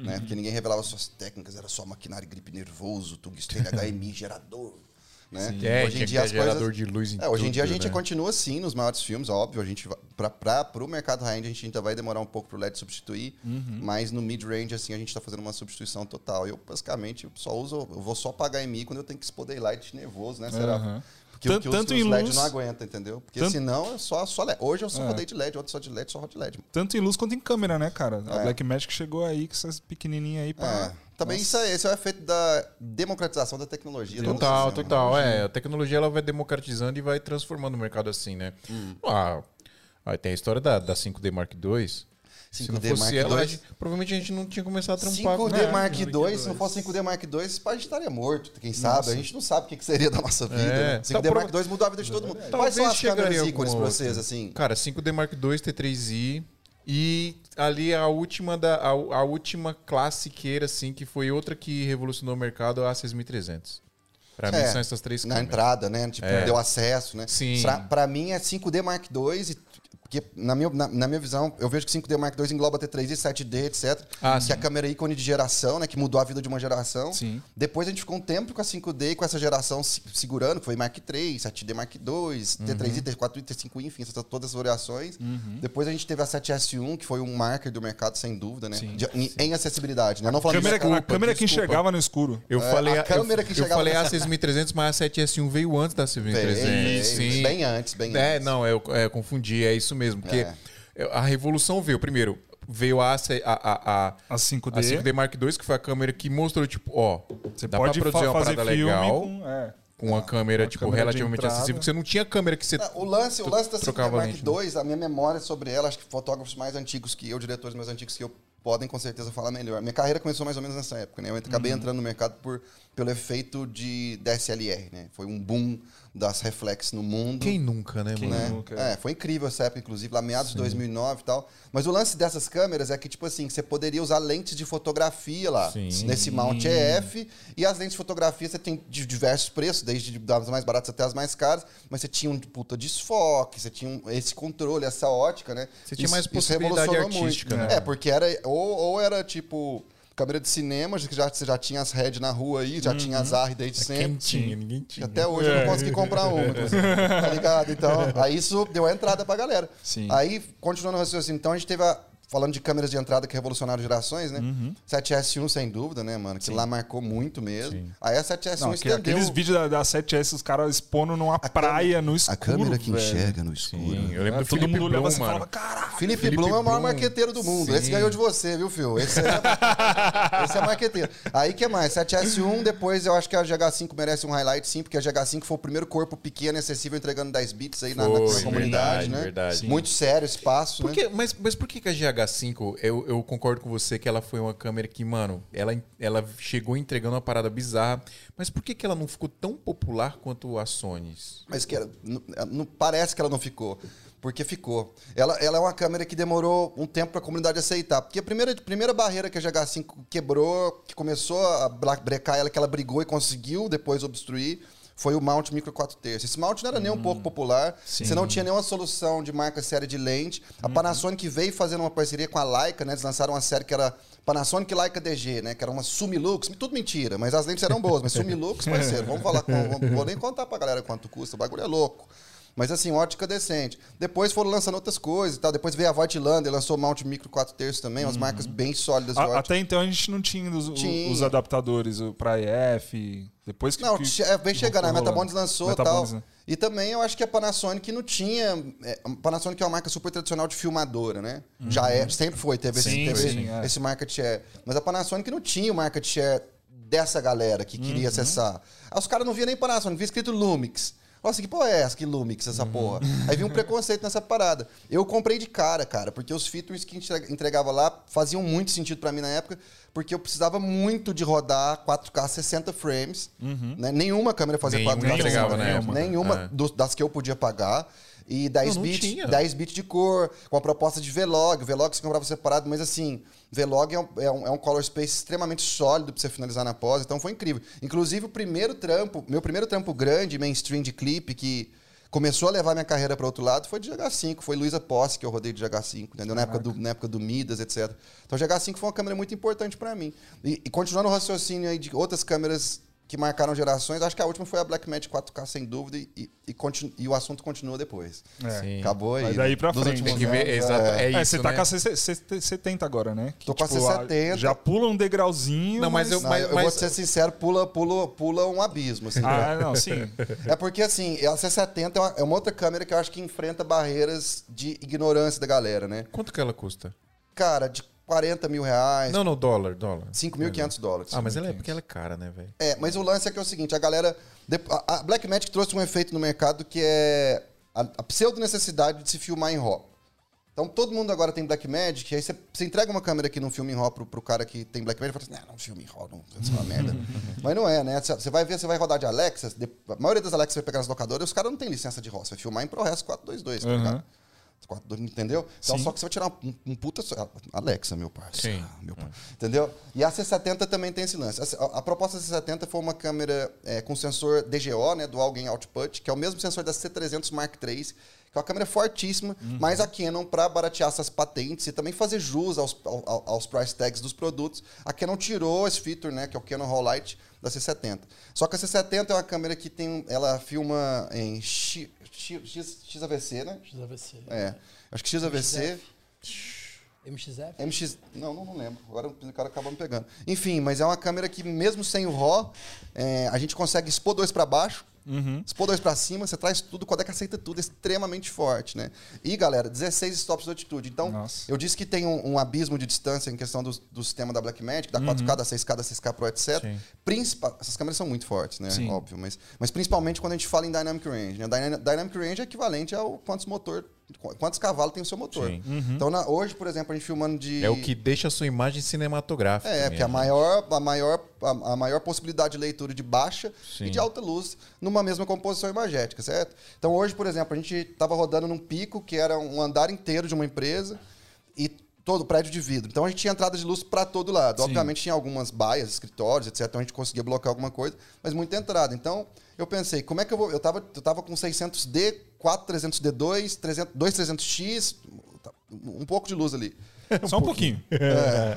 né? Porque ninguém revelava suas técnicas, era só maquinário gripe nervoso, tungstênio HMI, gerador. Né? É, hoje em que dia ter as coisas... gerador de luz em É, hoje em dia a gente né? continua sim nos maiores filmes, óbvio. A gente pra, pro mercado high-end a gente ainda vai demorar um pouco pro LED substituir, Uhum. mas no mid-range assim a gente tá fazendo uma substituição total. Eu basicamente só uso, eu vou só pagar HMI quando eu tenho que expor daylight nervoso, né? Será? Aham. Porque o Tanto- que os, tanto os em LED luz- não aguenta, entendeu? Porque tanto- senão é só, só LED. Hoje eu só É. rodei de LED, outro só de LED, só rodo de LED. Tanto em luz quanto em câmera, né, cara? A É. Blackmagic chegou aí com essas pequenininhas aí pra. É. Também isso é, esse é o efeito da democratização da tecnologia. da Total, né? total. É, a tecnologia ela vai democratizando e vai transformando o mercado assim, né? Hum. Ah, aí tem a história da, da 5D Mark II. Se não 5D fosse Mark ela, a II. gente- provavelmente a gente não tinha começado a trampar. 5D né? Mark Mark II, se não fosse 5D Mark II, esse pai estaria morto, quem sabe? A gente não sabe o que que seria da nossa vida. É. né? 5D Tá, Mark II mudou a vida de todo mundo. Quais Talvez são as câmeras ícones pra vocês, assim? Cara, 5D Mark II, T3i e ali a última da a, a última classiqueira assim que foi outra que revolucionou o mercado, a 6300. Pra mim É, são essas três Na câmeras. entrada, né? Tipo, É. deu acesso, né? Sim. Pra, pra mim é 5D Mark II, e- porque na minha, na, na minha visão, eu vejo que 5D Mark II engloba T3i, 7D, etc. Ah, que sim. é a câmera ícone de geração, né? Que mudou a vida de uma geração. Sim. Depois a gente ficou um tempo com a 5D e com essa geração se- segurando, que foi Mark III, 7D Mark II, T3i, T4i, T5i, enfim, essas, todas as variações. Depois a gente teve a 7S1, que foi um marker do mercado, sem dúvida, né? Sim, De- em, em acessibilidade, né? Não falando Câmera, de a desculpa, câmera que desculpa. enxergava no escuro. Eu É, falei a câmera eu, que eu chegava falei a nessa- 6300, mas a 7S1 veio antes da 6300. Veio, sim. Bem antes, bem É, antes. não, eu, é, eu confundi, é isso mesmo. Porque É. a revolução veio. Primeiro, veio a, a, a, a, A 5D. a 5D Mark II, que foi a câmera que mostrou, tipo, ó, Você dá pode pra produzir fa- uma fazer parada legal com. É. com uma câmera, uma tipo, câmera relativamente acessível, que você não tinha câmera que você... Não, O lance, o lance da 5D trocava Mark né? II, a minha memória sobre ela, acho que fotógrafos mais antigos que eu, diretores mais antigos que eu, podem com certeza falar melhor. Minha carreira começou mais ou menos nessa época, né? Eu acabei Uhum. entrando no mercado por, pelo efeito de DSLR, né? Foi um boom das reflex no mundo. Quem nunca, né, Quem mano? né? nunca? É, foi incrível essa época, inclusive, lá meados de 2009 e tal. Mas o lance dessas câmeras é que, tipo assim, você poderia usar lentes de fotografia lá, Sim. nesse mount EF. E as lentes de fotografia você tem de diversos preços, desde das mais baratas até as mais caras. Mas você tinha um puta desfoque, você tinha um- esse controle, essa ótica, né? Você tinha mais possibilidade artística, muito. né? É, porque era... Ou, ou era, tipo... Câmera de cinema, que já, você já tinha as RED na rua aí, já tinha as AR desde sempre. Quem tinha? Ninguém tinha. Até hoje eu não consegui comprar uma. Tá ligado? Então, aí isso deu a entrada pra galera. Sim. Aí, continuando o raciocínio, então a gente teve a. Falando de câmeras de entrada que revolucionaram gerações, né? 7S1, sem dúvida, né, mano? Que lá marcou muito mesmo. Sim. Aí a 7S1 Não, que, estendeu. aqueles vídeos da, da 7S, os caras expondo numa praia no escuro. a câmera que velho. enxerga no escuro. Sim, eu lembro do todo Felipe mundo olhava Blum, assim e mano. falava, caralho. Felipe, Felipe Blum é o maior Blum. marqueteiro do mundo. Sim. Esse ganhou de você, viu, Fio? Esse é, esse é marqueteiro. Aí que mais? 7S1, depois eu acho que a GH5 merece um highlight, sim, porque a GH5 foi o primeiro corpo pequeno e acessível entregando 10 bits aí na, na Foi, comunidade, verdade, né? verdade. Sim. Muito sério esse passo, Por né? mas, mas por que, que a GH5, eu, eu concordo com você que ela foi uma câmera que, mano, ela, ela chegou entregando uma parada bizarra, mas por que, que ela não ficou tão popular quanto a Sony? Mas que ela- não, parece que ela não ficou. Porque ficou. Ela, ela é uma câmera que demorou um tempo para a comunidade aceitar. Porque a primeira, primeira barreira que a GH5 quebrou, que começou a brecar ela, que ela brigou e conseguiu depois obstruir, foi o mount micro 4 terços. Esse mount não era nem um pouco popular. Você não tinha nenhuma solução de marca série de lente. A Panasonic veio fazendo uma parceria com a Leica, né? Eles lançaram uma série que era Panasonic Leica DG, né? Que era uma Sumilux. Tudo mentira, mas as lentes eram boas. Mas Sumilux, parceiro, vamos falar com... Não vou nem contar pra galera quanto custa. O bagulho é louco. Mas assim, ótica decente. Depois foram lançando outras coisas e tal. Depois veio a Voigtlander, lançou o mount micro 4 terços também. Umas marcas bem sólidas A- até então a gente não tinha os, Tinha. os adaptadores pra EF. Depois que. Não, que- che- é, vem chegando, a rolando. Metabonds lançou e tal. né? E também eu acho que a Panasonic não tinha. É, a Panasonic é uma marca super tradicional de filmadora, né? Já é, sempre foi, teve, esse, Sim, teve sim, é. esse market share. Mas a Panasonic não tinha o market share dessa galera que queria Uhum. acessar. Aí os caras não viam nem Panasonic, via escrito Lumix. Nossa, que porra é essa? Que Lumix, essa Uhum. porra? Aí vi um preconceito nessa parada. Eu comprei de cara, cara, porque os features que entre- entregava lá faziam muito sentido pra mim na época, porque eu precisava muito de rodar 4K 60 frames. né? Nenhuma câmera fazia Nenhuma 4K entregava 60 na frames. época. Nenhuma É. dos- das que eu podia pagar. E 10 Não, não bits, tinha. 10 bits de cor, com a proposta de Vlog. Vlog você comprava separado, mas assim, Vlog é um, é um, é um color space extremamente sólido pra você finalizar na pós, então foi incrível. Inclusive, o primeiro trampo, meu primeiro trampo grande, mainstream de clipe, que começou a levar minha carreira para outro lado, foi de GH5. Foi Luísa Posse que eu rodei de GH5, entendeu? Na época, do, na época do Midas, etc. Então, o GH5 foi uma câmera muito importante para mim. E, e continuando o raciocínio aí de outras câmeras que marcaram gerações, acho que a última foi a Blackmagic 4K, sem dúvida, e, e, continu- e o assunto continua depois. É. Sim. Acabou aí. Vai daí né? pra frente. Tem que ver, anos, exato, é, É, isso, você tá né? com a C- C- C- 70 agora, né? Que, Tô com a tipo, C70. Já pula um degrauzinho. Não, mas eu- Não, Mas- eu mas- vou ser sincero, pula, pula, pula um abismo. assim. Ah, não, sim. É porque, assim, a C70 é uma, é uma outra câmera que eu acho que enfrenta barreiras de ignorância da galera, né? Quanto que ela custa? Cara, de 40 mil reais, Não, não, dólar, dólar. 5.500 dólares. Ah, mas ela é porque ela é cara, né, velho? É, mas o lance é que é o seguinte, a galera... A Blackmagic trouxe um efeito no mercado que é a, a pseudo-necessidade de se filmar em RAW. Então todo mundo agora tem Blackmagic, aí você, você entrega uma câmera que não filma em RAW pro, pro cara que tem Blackmagic e fala assim, não, não filma em RAW, não, isso é uma merda. mas não é, né? Você vai ver, você vai rodar de Alexa, a maioria das Alexas vai pegar nas locadoras, os caras não tem licença de RAW, você vai filmar em ProRes 422, tá Uhum. ligado? 422, entendeu? Então Sim. só que você vai tirar um, um puta... Alexa, meu parceiro. Sim. Meu pai. Entendeu? E a C70 também tem esse lance. A, a proposta da C70 foi uma câmera é, com sensor DGO, né, Dual Gain Output, que é o mesmo sensor da C300 Mark III, que é uma câmera fortíssima, mas a Canon, para baratear essas patentes e também fazer jus aos, ao- aos price tags dos produtos, a Canon tirou esse feature, né, que é o Canon Raw Light da C70. Só que a C70 é uma câmera que tem, ela filma em X, X, XAVC, né? XAVC. É. Acho que XAVC... MXF? MX. Não, não, não lembro. Agora o cara acabou me pegando. Enfim, mas é uma câmera que, mesmo sem o RAW, é, a gente consegue expor dois para baixo, expor dois para cima, você traz tudo, o codec aceita tudo, é extremamente forte, né? E, galera, 16 stops de altitude. Então, Nossa. eu disse que tem um, um abismo de distância em questão do, do sistema da Blackmagic, da 4K, da 6K, da 6K Pro, etc. Principal, essas câmeras são muito fortes, né? Sim. Óbvio, mas, mas principalmente quando a gente fala em Dynamic Range. Né? Dyna- Dynamic Range é equivalente ao quantos motor, quantos cavalos tem o seu motor. Sim. Então, na- hoje, por exemplo, a gente filmando de. É o que deixa a sua imagem cinematográfica. É, porque a mesmo. maior, a, maior, a, a maior possibilidade de leitura de baixa Sim. e de alta luz numa mesma composição imagética, certo? Então hoje, por exemplo, a gente estava rodando num pico que era um andar inteiro de uma empresa e todo prédio de vidro. Então a gente tinha entrada de luz para todo lado. Sim. Obviamente tinha algumas baias, escritórios, etc. Então a gente conseguia bloquear alguma coisa, mas muita entrada. Então eu pensei, como é que eu vou. Eu tava, eu tava com 600D, 4300D2, 300, 2300X, um pouco de luz ali. Só um pouquinho.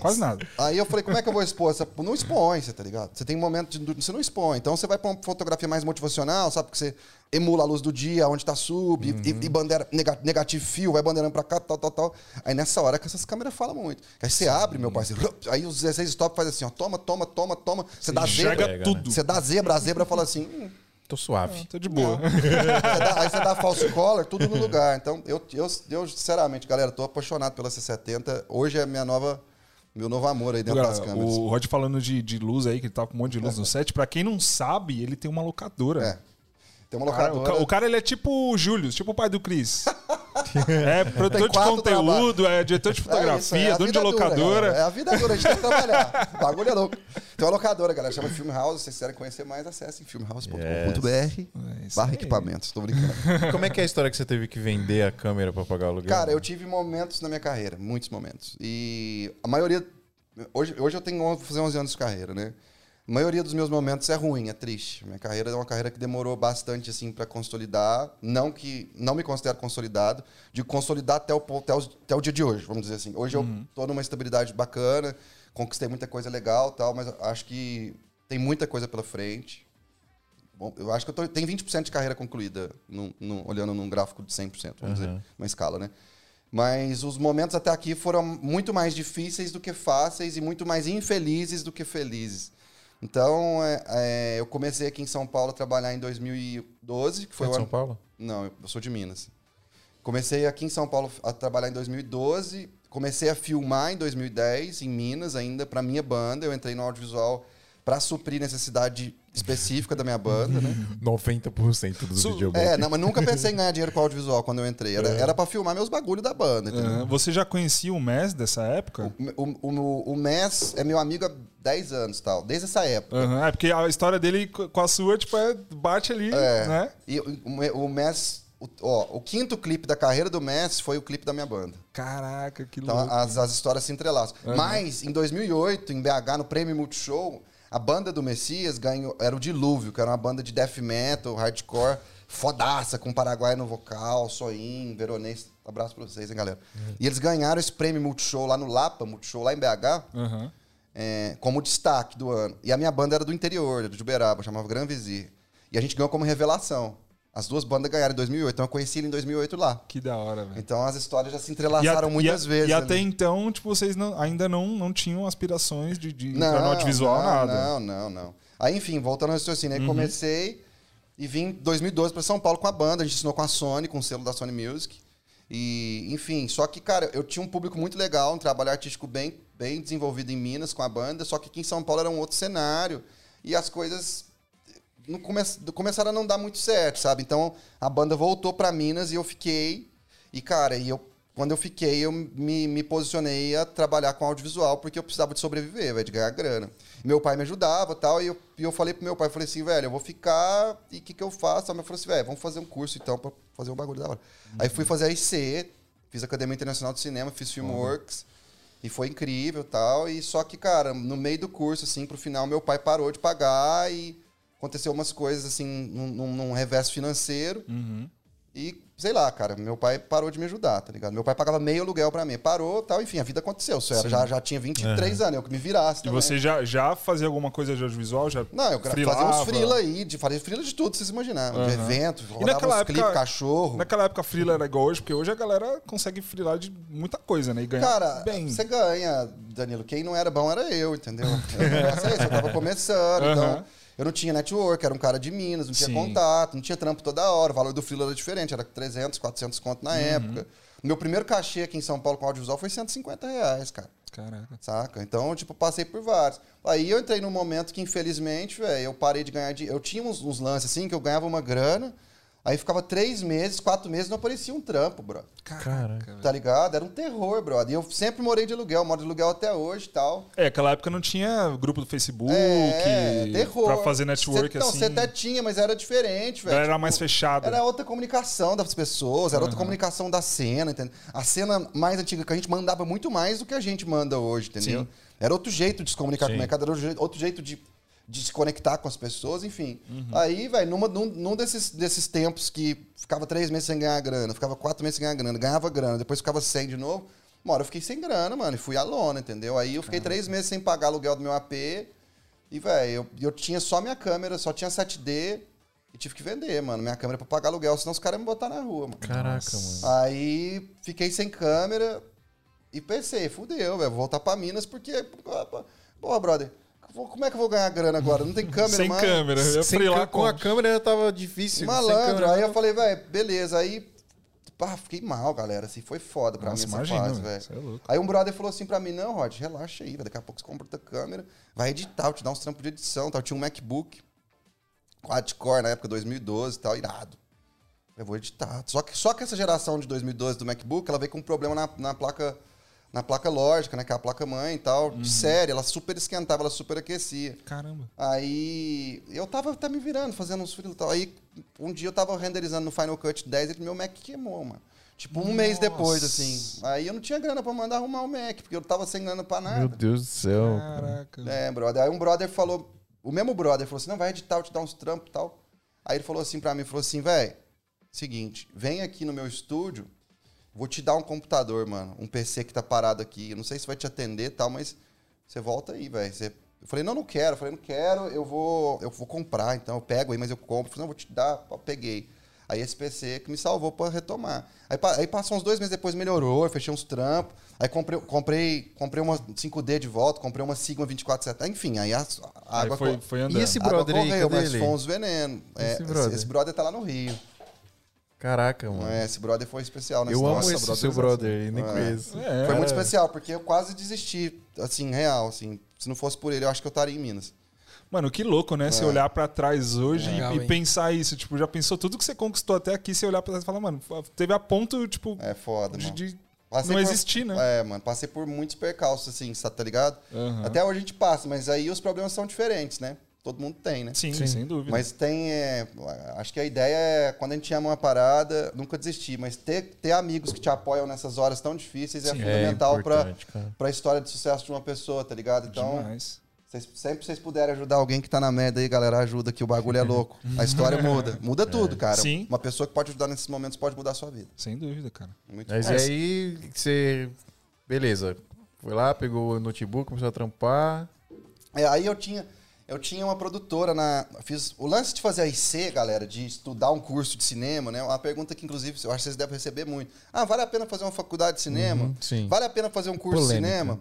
Quase nada. Aí eu falei, como é que eu vou expor? Essa... Não expõe, você tá ligado? Você tem um momento de... Você não expõe. Então você vai pra uma fotografia mais motivacional, sabe? Porque você emula a luz do dia, onde tá sub, e- e, e bandeira nega- negativo fio, vai bandeirando pra cá, tal, tal, tal. Aí nessa hora que essas câmeras falam muito. Aí você abre, meu parceiro, aí os 16 stop faz assim, ó, toma, toma, toma, toma. Você dá Enxerga zebra. né? tudo. Você dá zebra, a zebra fala assim, hum, Tô suave. Tô de boa. Você dá- aí você dá false collar, tudo no lugar. Então, eu, eu, eu sinceramente, galera, tô apaixonado pela C70. Hoje é minha nova, meu novo amor aí dentro Agora, das câmeras. o Rod falando de, de luz aí, que ele tá com um monte de luz no set. Pra quem não sabe, ele tem uma locadora. É. Tem uma O cara, locadora. o ca- o cara, ele é tipo o Júlio, tipo o pai do Cris. é produtor de conteúdo, é diretor de É isso, fotografia, é a dono de dura, locadora. galera. é a vida dura, a gente tem que trabalhar. O bagulho é louco. Tem uma locadora, galera, chama Filmhouse. Se vocês quiserem conhecer mais, acessem filmhouse.com.br É barra equipamentos. Tô brincando. Como é que é a história que você teve que vender a câmera pra pagar o aluguel? Cara, eu tive momentos na minha carreira, muitos momentos. E a maioria. Hoje, hoje eu tenho, vou fazer 11 anos de carreira, né? A maioria dos meus momentos é ruim, é triste. Minha carreira é uma carreira que demorou bastante assim para consolidar. Não que não me considero consolidado, de consolidar até o, até, o, até o dia de hoje, vamos dizer assim. Hoje eu tô numa estabilidade bacana, conquistei muita coisa legal, tal, mas acho que tem muita coisa pela frente. Bom, eu acho que eu tô, tenho 20% de carreira concluída, num- num- olhando num gráfico de 100%, vamos dizer, uma escala, né? Mas os momentos até aqui foram muito mais difíceis do que fáceis e muito mais infelizes do que felizes. Então, é, é, eu comecei aqui em São Paulo a trabalhar em 2012, que foi Foi de São ano... Paulo? Não, eu sou de Minas. Comecei aqui em São Paulo a trabalhar em 2012, comecei a filmar em 2010 em Minas ainda para minha banda. Eu entrei no audiovisual para suprir necessidade específica da minha banda, né? 90% dos Su-. É, não, mas nunca pensei em ganhar dinheiro com audiovisual quando eu entrei. Era, era para filmar meus bagulhos da banda, entendeu? Aham. Você já conhecia o MES dessa época? O, o, o, o Mess é meu amigo há 10 anos, tal, desde essa época. Aham, É porque a história dele co- com a sua, tipo, é, bate ali, É. né? E o, o, Mess, o, ó, o quinto clipe da carreira do Mess foi o clipe da minha banda. Caraca, que Então louco. as, as histórias se entrelaçam. Mas em 2008, em BH, no Prêmio Multishow, a banda do Messias ganhou, era o Dilúvio, que era uma banda de death metal, hardcore, fodaça, com Paraguai no vocal, Soim, Veronês. Abraço pra vocês, hein, galera. E eles ganharam esse Prêmio Multishow lá no Lapa, Multishow lá em BH. Aham. é, como destaque do ano. E a minha banda era do interior, era de Uberaba, chamava Gran Vizir. E a gente ganhou como revelação. As duas bandas ganharam em 2008, então eu conheci ele em 2008 lá. Que da hora, velho. Então as histórias já se entrelaçaram a- muitas e a- vezes. E até ali. então, tipo, vocês não- ainda não, não tinham aspirações de, de entrar no audiovisual, não, nada. Não, não, não. Aí, enfim, voltando ao raciocínio, Uhum. aí comecei e vim em 2012 para São Paulo com a banda. A gente assinou com a Sony, com o selo da Sony Music. E, enfim, só que, cara, eu tinha um público muito legal, um trabalho artístico bem, bem desenvolvido em Minas com a banda, só que aqui em São Paulo era um outro cenário. E as coisas não come- começaram a não dar muito certo, sabe? Então a banda voltou pra Minas e eu fiquei. E, cara, e eu, quando eu fiquei, eu me, me posicionei a trabalhar com audiovisual porque eu precisava de sobreviver, velho, de ganhar grana. Meu pai me ajudava tal, e eu, e eu falei pro meu pai, eu falei assim, velho, eu vou ficar e o que, que eu faço? Aí pai falou assim, velho, vamos fazer um curso então pra fazer um bagulho da hora. Aí fui fazer a IC, fiz Academia Internacional de Cinema, fiz Filmworks. E foi incrível tal. E só que, cara, no meio do curso, assim, pro final, meu pai parou de pagar e aconteceu umas coisas, assim, num, num- reverso financeiro. E, sei lá, cara, meu pai parou de me ajudar, tá ligado? Meu pai pagava meio aluguel pra mim. Parou tal, enfim, a vida aconteceu. Era, já, já tinha 23 anos, eu que me virasse. E você já, já fazia alguma coisa de audiovisual? Já Não, eu fazia uns frila aí, de, fazia frila de tudo, vocês imaginarem. De Aham. evento, E rodava naquela uns clipes, cachorro. Naquela época frila era igual hoje, porque hoje a galera consegue frilar de muita coisa, né? E ganhar Cara, bem. você ganha, Danilo. Quem não era bom era eu, entendeu? Eu, negócio é esse, eu tava começando, então Aham. Eu não tinha network, era um cara de Minas, não tinha Sim. contato, não tinha trampo toda hora, o valor do freela era diferente, era 300, 400 conto Uhum. na época. Meu primeiro cachê aqui em São Paulo com audiovisual foi 150 reais, cara. Caraca. Saca? Então, tipo, passei por vários. Aí eu entrei num momento que, infelizmente, velho, eu parei de ganhar dinheiro. Eu tinha uns, uns lances assim que eu ganhava uma grana, aí ficava três meses, quatro meses, não aparecia um trampo, bro. Caraca. Tá ligado? Era um terror, brother. E eu sempre morei de aluguel, moro de aluguel até hoje e tal. É, aquela época não tinha grupo do Facebook É, terror. pra fazer network Cê, não, assim. você até tinha, mas era diferente, velho. Era Tipo, mais fechado. Era outra comunicação das pessoas, era outra comunicação da cena, entendeu? A cena mais antiga que a gente mandava muito mais do que a gente manda hoje, entendeu? Sim. Era outro jeito de se comunicar com Sim. o mercado, era outro jeito de, de se conectar com as pessoas, enfim. Uhum. Aí, velho, numa- num, num desses, desses tempos que ficava três meses sem ganhar grana, ficava quatro meses sem ganhar grana, ganhava grana, depois ficava sem de novo. Uma hora eu fiquei sem grana, mano, e fui à lona, entendeu? Aí eu fiquei três meses sem pagar aluguel do meu AP. E, velho, eu, eu tinha só minha câmera, só tinha 7D. E tive que vender, mano, minha câmera pra pagar aluguel, senão os caras iam me botar na rua, mano. Caraca, mano. Aí fiquei sem câmera e pensei, fudeu, velho, vou voltar pra Minas porque. Porra, brother, vou- como é que eu vou ganhar grana agora? Não tem câmera Sem mais. câmera. Eu Sem falei lá com a câmera tava difícil. Malandro. Aí eu falei, velho, beleza. Aí, pá, fiquei mal, galera. Assim, foi foda pra Nossa, mim essa imagina, fase, velho. é. Aí um brother falou assim pra mim, não, Rod, relaxa aí, velho. Daqui a pouco você compra outra câmera, vai editar, vou te dar uns trampos de edição. Tal. Eu tinha um MacBook, quad-core na época, 2012 e tal, irado. Eu vou editar. Só que, só que essa geração de 2012 do MacBook, ela veio com um problema na, na placa na placa lógica, né? Que é a placa mãe e tal. Uhum. Sério, ela super esquentava, ela super aquecia. Caramba. Aí eu tava até me virando, fazendo uns frilos e tal. Aí um dia eu tava renderizando no Final Cut 10 e meu Mac queimou, mano. Tipo, um mês depois, assim. Aí eu não tinha grana pra mandar arrumar o Mac, porque eu tava sem grana pra nada. Meu Deus do céu. Caraca. É, brother. Aí um brother falou, o mesmo brother falou assim: não, vai editar, eu te dar uns trampos e tal. Aí ele falou assim pra mim: falou assim, velho, seguinte, vem aqui no meu estúdio, vou te dar um computador, mano, um PC que tá parado aqui. Eu não sei se vai te atender e tal, mas você volta aí, velho. Você... Eu falei, não, não quero. Eu falei, não quero, eu vou, eu vou comprar, então eu pego aí, mas eu compro. Eu falei, não, vou te dar, eu peguei. Aí esse PC que me salvou pra retomar. Aí, aí passou uns dois meses depois, melhorou, eu fechei uns trampos. Aí comprei, comprei, comprei uma 5D de volta, comprei uma Sigma 2470. Enfim, aí a, a Aí água foi, foi andando. E esse água brother aí, correu, cadê mas ele? foi uns venenos. É, Esse brother? esse brother tá lá no Rio. Caraca, mano. É, esse brother foi especial nessa eu amo nossa, esse brother. seu brother aí, nem É. conheço. É, Foi muito especial, porque eu quase desisti, assim, real, assim. Se não fosse por ele, eu acho que eu estaria em Minas. Mano, que louco, né? Você É. olhar pra trás hoje e- Legal, e, hein? pensar isso. Tipo, já pensou tudo que você conquistou até aqui, você olhar pra trás e falar, mano, teve a ponto, tipo, É foda, de, mano. de Passei não por- existir, né? É, mano, passei por muitos percalços, assim, tá ligado? Aham. Até hoje a gente passa, mas aí os problemas são diferentes, né? Todo mundo tem, né? Sim, Sim. sem dúvida. Mas tem. é, acho que a ideia é, quando a gente ama uma parada, nunca desistir. Mas ter, ter amigos que te apoiam nessas horas tão difíceis é Sim, é fundamental pra, importante, cara. pra história de sucesso de uma pessoa, tá ligado? Então, Demais. vocês, sempre vocês puderem ajudar alguém que tá na merda aí, galera, ajuda que o bagulho é louco. A história muda. Muda tudo, cara. Sim. Uma pessoa que pode ajudar nesses momentos pode mudar a sua vida. Sem dúvida, cara. Muito Mas bom. e aí, você. Beleza. Foi lá, pegou o notebook, começou a trampar. É, aí eu tinha, eu tinha uma produtora na. Fiz o lance de fazer a IC, galera, de estudar um curso de cinema, né? Uma pergunta que, inclusive, eu acho que vocês devem receber muito. Ah, vale a pena fazer uma faculdade de cinema? Uhum, sim. Vale a pena fazer um curso Polêmica. de cinema?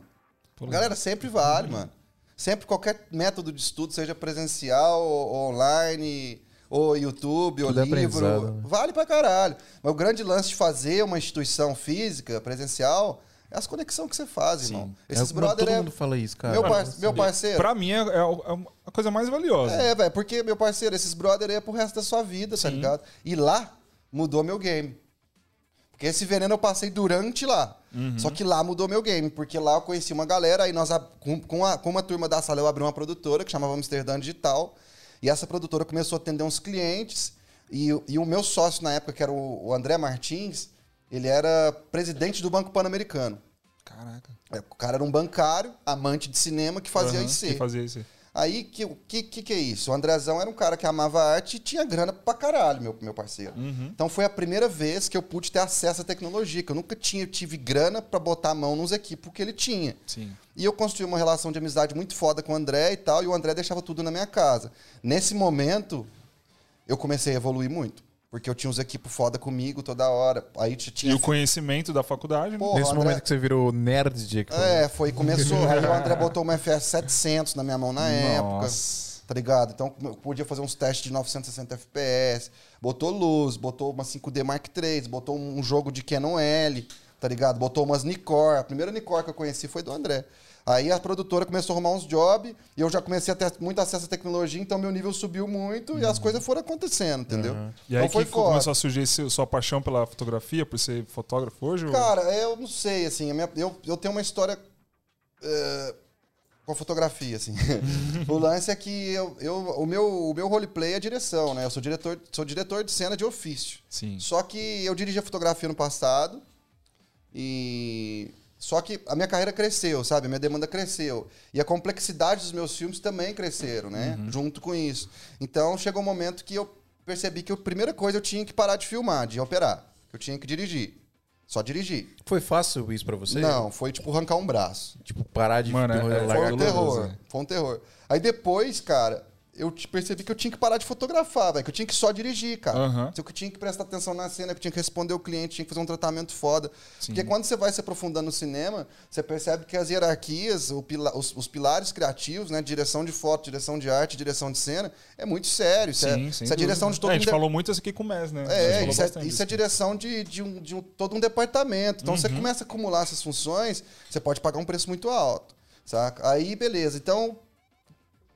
Galera, sempre vale, mano. Sempre qualquer método de estudo, seja presencial, ou, online, ou YouTube, Tudo é ou livro, aprendizado, né? vale pra caralho. Mas o grande lance de fazer uma instituição física, presencial, é as conexões que você faz, irmão. Esses é, brother todo é. mundo fala isso, cara. Meu, par- meu parceiro. Pra mim é, é a coisa mais valiosa. É, velho, porque, meu parceiro, esses brother aí é pro resto da sua vida, tá Sim. ligado? E lá mudou meu game. Porque esse veneno eu passei durante lá. Só que lá mudou meu game, porque lá eu conheci uma galera, aí nós, com, com, a- com uma turma da sala, eu abri uma produtora que chamava Amsterdã Digital. E essa produtora começou a atender uns clientes. E, o- e o meu sócio na época, que era o, o André Martins, ele era presidente do Banco Pan-Americano. Caraca. É, O cara era um bancário, amante de cinema, que fazia Aham, IC. que fazia isso. Aí, que, que, que que é isso? O Andrezão era um cara que amava arte e tinha grana pra caralho, meu, meu parceiro. Então foi a primeira vez que eu pude ter acesso à tecnologia, que eu nunca tinha, tive grana pra botar a mão nos equipos que ele tinha. Sim. E eu construí uma relação de amizade muito foda com o André e tal, e o André deixava tudo na minha casa. Nesse momento, eu comecei a evoluir muito. Porque eu tinha uns equipos foda comigo toda hora. Aí tinha. E o conhecimento da faculdade, né? Porra, Nesse André- momento que você virou nerd de É, foi, começou. aí o André botou uma FS 700 na minha mão na época. Nossa. Tá ligado? Então eu podia fazer uns testes de 960 FPS. Botou luz, botou uma 5D Mark III, botou um jogo de Canon L, tá ligado? Botou umas Nikkor. A primeira Nikkor que eu conheci foi do André. Aí a produtora começou a arrumar uns jobs e eu já comecei a ter muito acesso à tecnologia, então meu nível subiu muito e as coisas foram acontecendo, entendeu? E aí então foi que foda. começou a surgir sua paixão pela fotografia, por ser fotógrafo hoje? ou- Cara, eu não sei, assim, minha- eu, eu tenho uma história eh, com a fotografia, assim. o lance é que eu, eu, o, meu, o meu roleplay é direção, né? Eu sou diretor, sou diretor de cena de ofício. Sim. Só que eu dirigi a fotografia no passado e... Só que a minha carreira cresceu, sabe? A minha demanda cresceu. E a complexidade dos meus filmes também cresceram, né? Junto com isso. Então chegou um momento que eu percebi que a primeira coisa eu tinha que parar de filmar, de operar. Eu tinha que dirigir. Só dirigir. Foi fácil isso pra você? Não, foi tipo arrancar um braço. Tipo, parar de Mano, é- Foi largar um terror. Foi um terror. Aí depois, cara, eu percebi que eu tinha que parar de fotografar, velho. Que eu tinha que só dirigir, cara. Aham. Que eu tinha que prestar atenção na cena, que eu tinha que responder o cliente, tinha que fazer um tratamento foda. Porque quando você vai se aprofundando no cinema, você percebe que as hierarquias, pila- os, os pilares criativos, né? Direção de foto, direção de arte, direção de cena, é muito sério. Isso, Sim, é, isso é direção de todo É, a um gente de- falou muito isso aqui com o Mes, né? A gente é, falou isso é, bastante isso é direção de, de, um, de um- todo um departamento. Então, Uhum. você começa a acumular essas funções, você pode pagar um preço muito alto, saca? Aí, beleza. Então,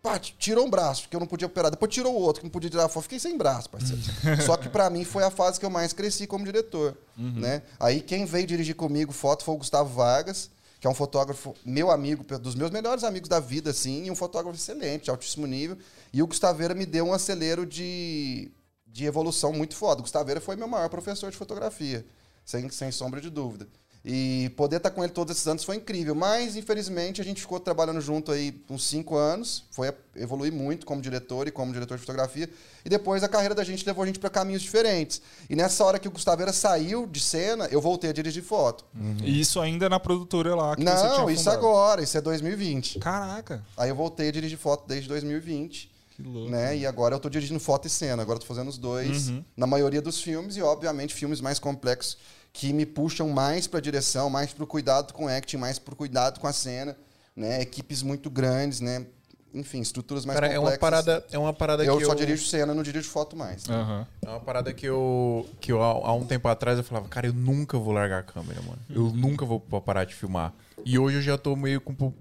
pá, tirou um braço, que eu não podia operar. Depois tirou o outro, que não podia tirar foto. Fiquei sem braço, parceiro. Só que pra mim foi a fase que eu mais cresci como diretor, Uhum. né? Aí, quem veio dirigir comigo foto foi o Gustavo Vargas, que é um fotógrafo, meu amigo, dos meus melhores amigos da vida, assim, e um fotógrafo excelente, de altíssimo nível. E o Gustaveira me deu um acelero de, de evolução muito foda. O Gustaveira foi meu maior professor de fotografia, sem, sem sombra de dúvida. E poder estar com ele todos esses anos foi incrível. Mas, infelizmente, a gente ficou trabalhando junto aí uns cinco anos. Foi evoluir muito como diretor e como diretor de fotografia. E depois a carreira da gente levou a gente para caminhos diferentes. E nessa hora que o Gustaveira saiu de cena, eu voltei a dirigir foto. E isso ainda na produtora lá que você Não, tinha isso fundado. agora, isso é 2020. Caraca. Aí eu voltei a dirigir foto desde 2020. Que louco. Né? E agora eu tô dirigindo foto e cena. Agora eu tô fazendo os dois. Uhum. Na maioria dos filmes, e obviamente filmes mais complexos que me puxam mais pra direção, mais pro cuidado com acting, mais pro cuidado com a cena. Né? Equipes muito grandes, né? Enfim, estruturas mais Cara, é complexas. uma parada, é uma parada Eu que só eu... dirijo cena, não dirijo foto mais. Aham. É uma parada que eu, que eu, há um tempo atrás, eu falava, cara, eu nunca vou largar a câmera, mano. Eu nunca vou parar de filmar. E hoje eu já tô meio com...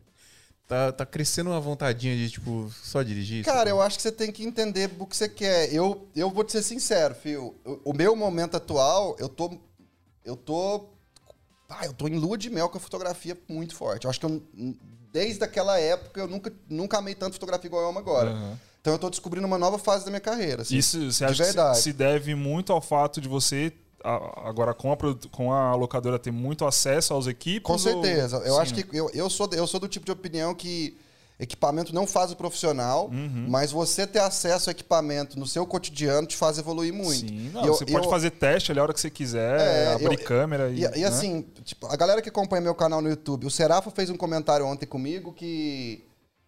Tá, tá crescendo uma vontadinha de, tipo, só dirigir. Cara, sabe? eu acho que você tem que entender o que você quer. Eu, eu vou te ser sincero, Fio. O, o meu momento atual, eu tô. Eu tô. Ah, eu tô em lua de mel com a fotografia muito forte. Eu acho que eu, desde aquela época eu nunca, nunca amei tanto fotografia igual eu amo agora. Aham. Então eu tô descobrindo uma nova fase da minha carreira. assim, Isso você acha que verdade. se- se deve muito ao fato de você, agora com a, com a locadora, ter muito acesso aos equipes? Com certeza. ou- Eu Sim, acho né? que eu, eu, sou, eu sou do tipo de opinião que equipamento não faz o profissional, Uhum. mas você ter acesso ao equipamento no seu cotidiano te faz evoluir muito. Sim, não, E eu- você pode eu- fazer teste ali a hora que você quiser, É, abrir eu- câmera e. E, e né? assim, tipo, a galera que acompanha meu canal no YouTube, o Serafa fez um comentário ontem comigo que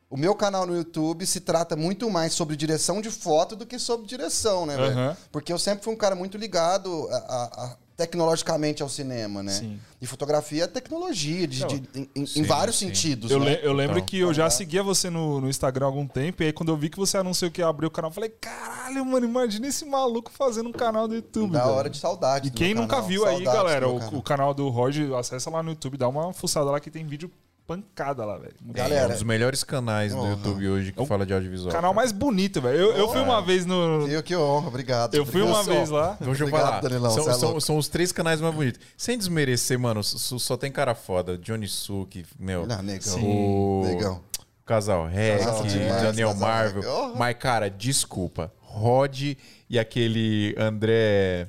o meu canal no YouTube se trata muito mais sobre direção de foto do que sobre direção, né? Aham. Porque eu sempre fui um cara muito ligado a- a- a- tecnologicamente ao cinema, né? Sim. E fotografia é tecnologia, de, de- em, em- em sim, vários sim. sentidos, Eu, né? le- eu lembro Então, que eu já seguia você no, no Instagram há algum tempo, e aí quando eu vi que você anunciou que ia abrir o canal, eu falei, caralho, mano, imagina esse maluco fazendo um canal do YouTube. Da velho." hora de saudade. E quem nunca canal, viu aí, galera, o, canal. o canal do Roger, acessa lá no YouTube, dá uma fuçada lá que tem vídeo pancada lá, velho. Muito É um Galera- dos melhores canais do. YouTube hoje que É o fala de audiovisual. canal mais bonito, velho. Eu, eu fui uma vez no. Eu que honra, obrigado. Eu fui uma vez lá. Deixa eu Obrigado, falar. Danilão, são, é são- são os três canais mais bonitos. Sem desmerecer, mano, só, só tem cara foda. Johnny Suki, meu. Ah, negão. O Negão. Casal Rec, Daniel Casal Marvel. Rec. Oh. Mas, cara, desculpa. Rod e aquele André.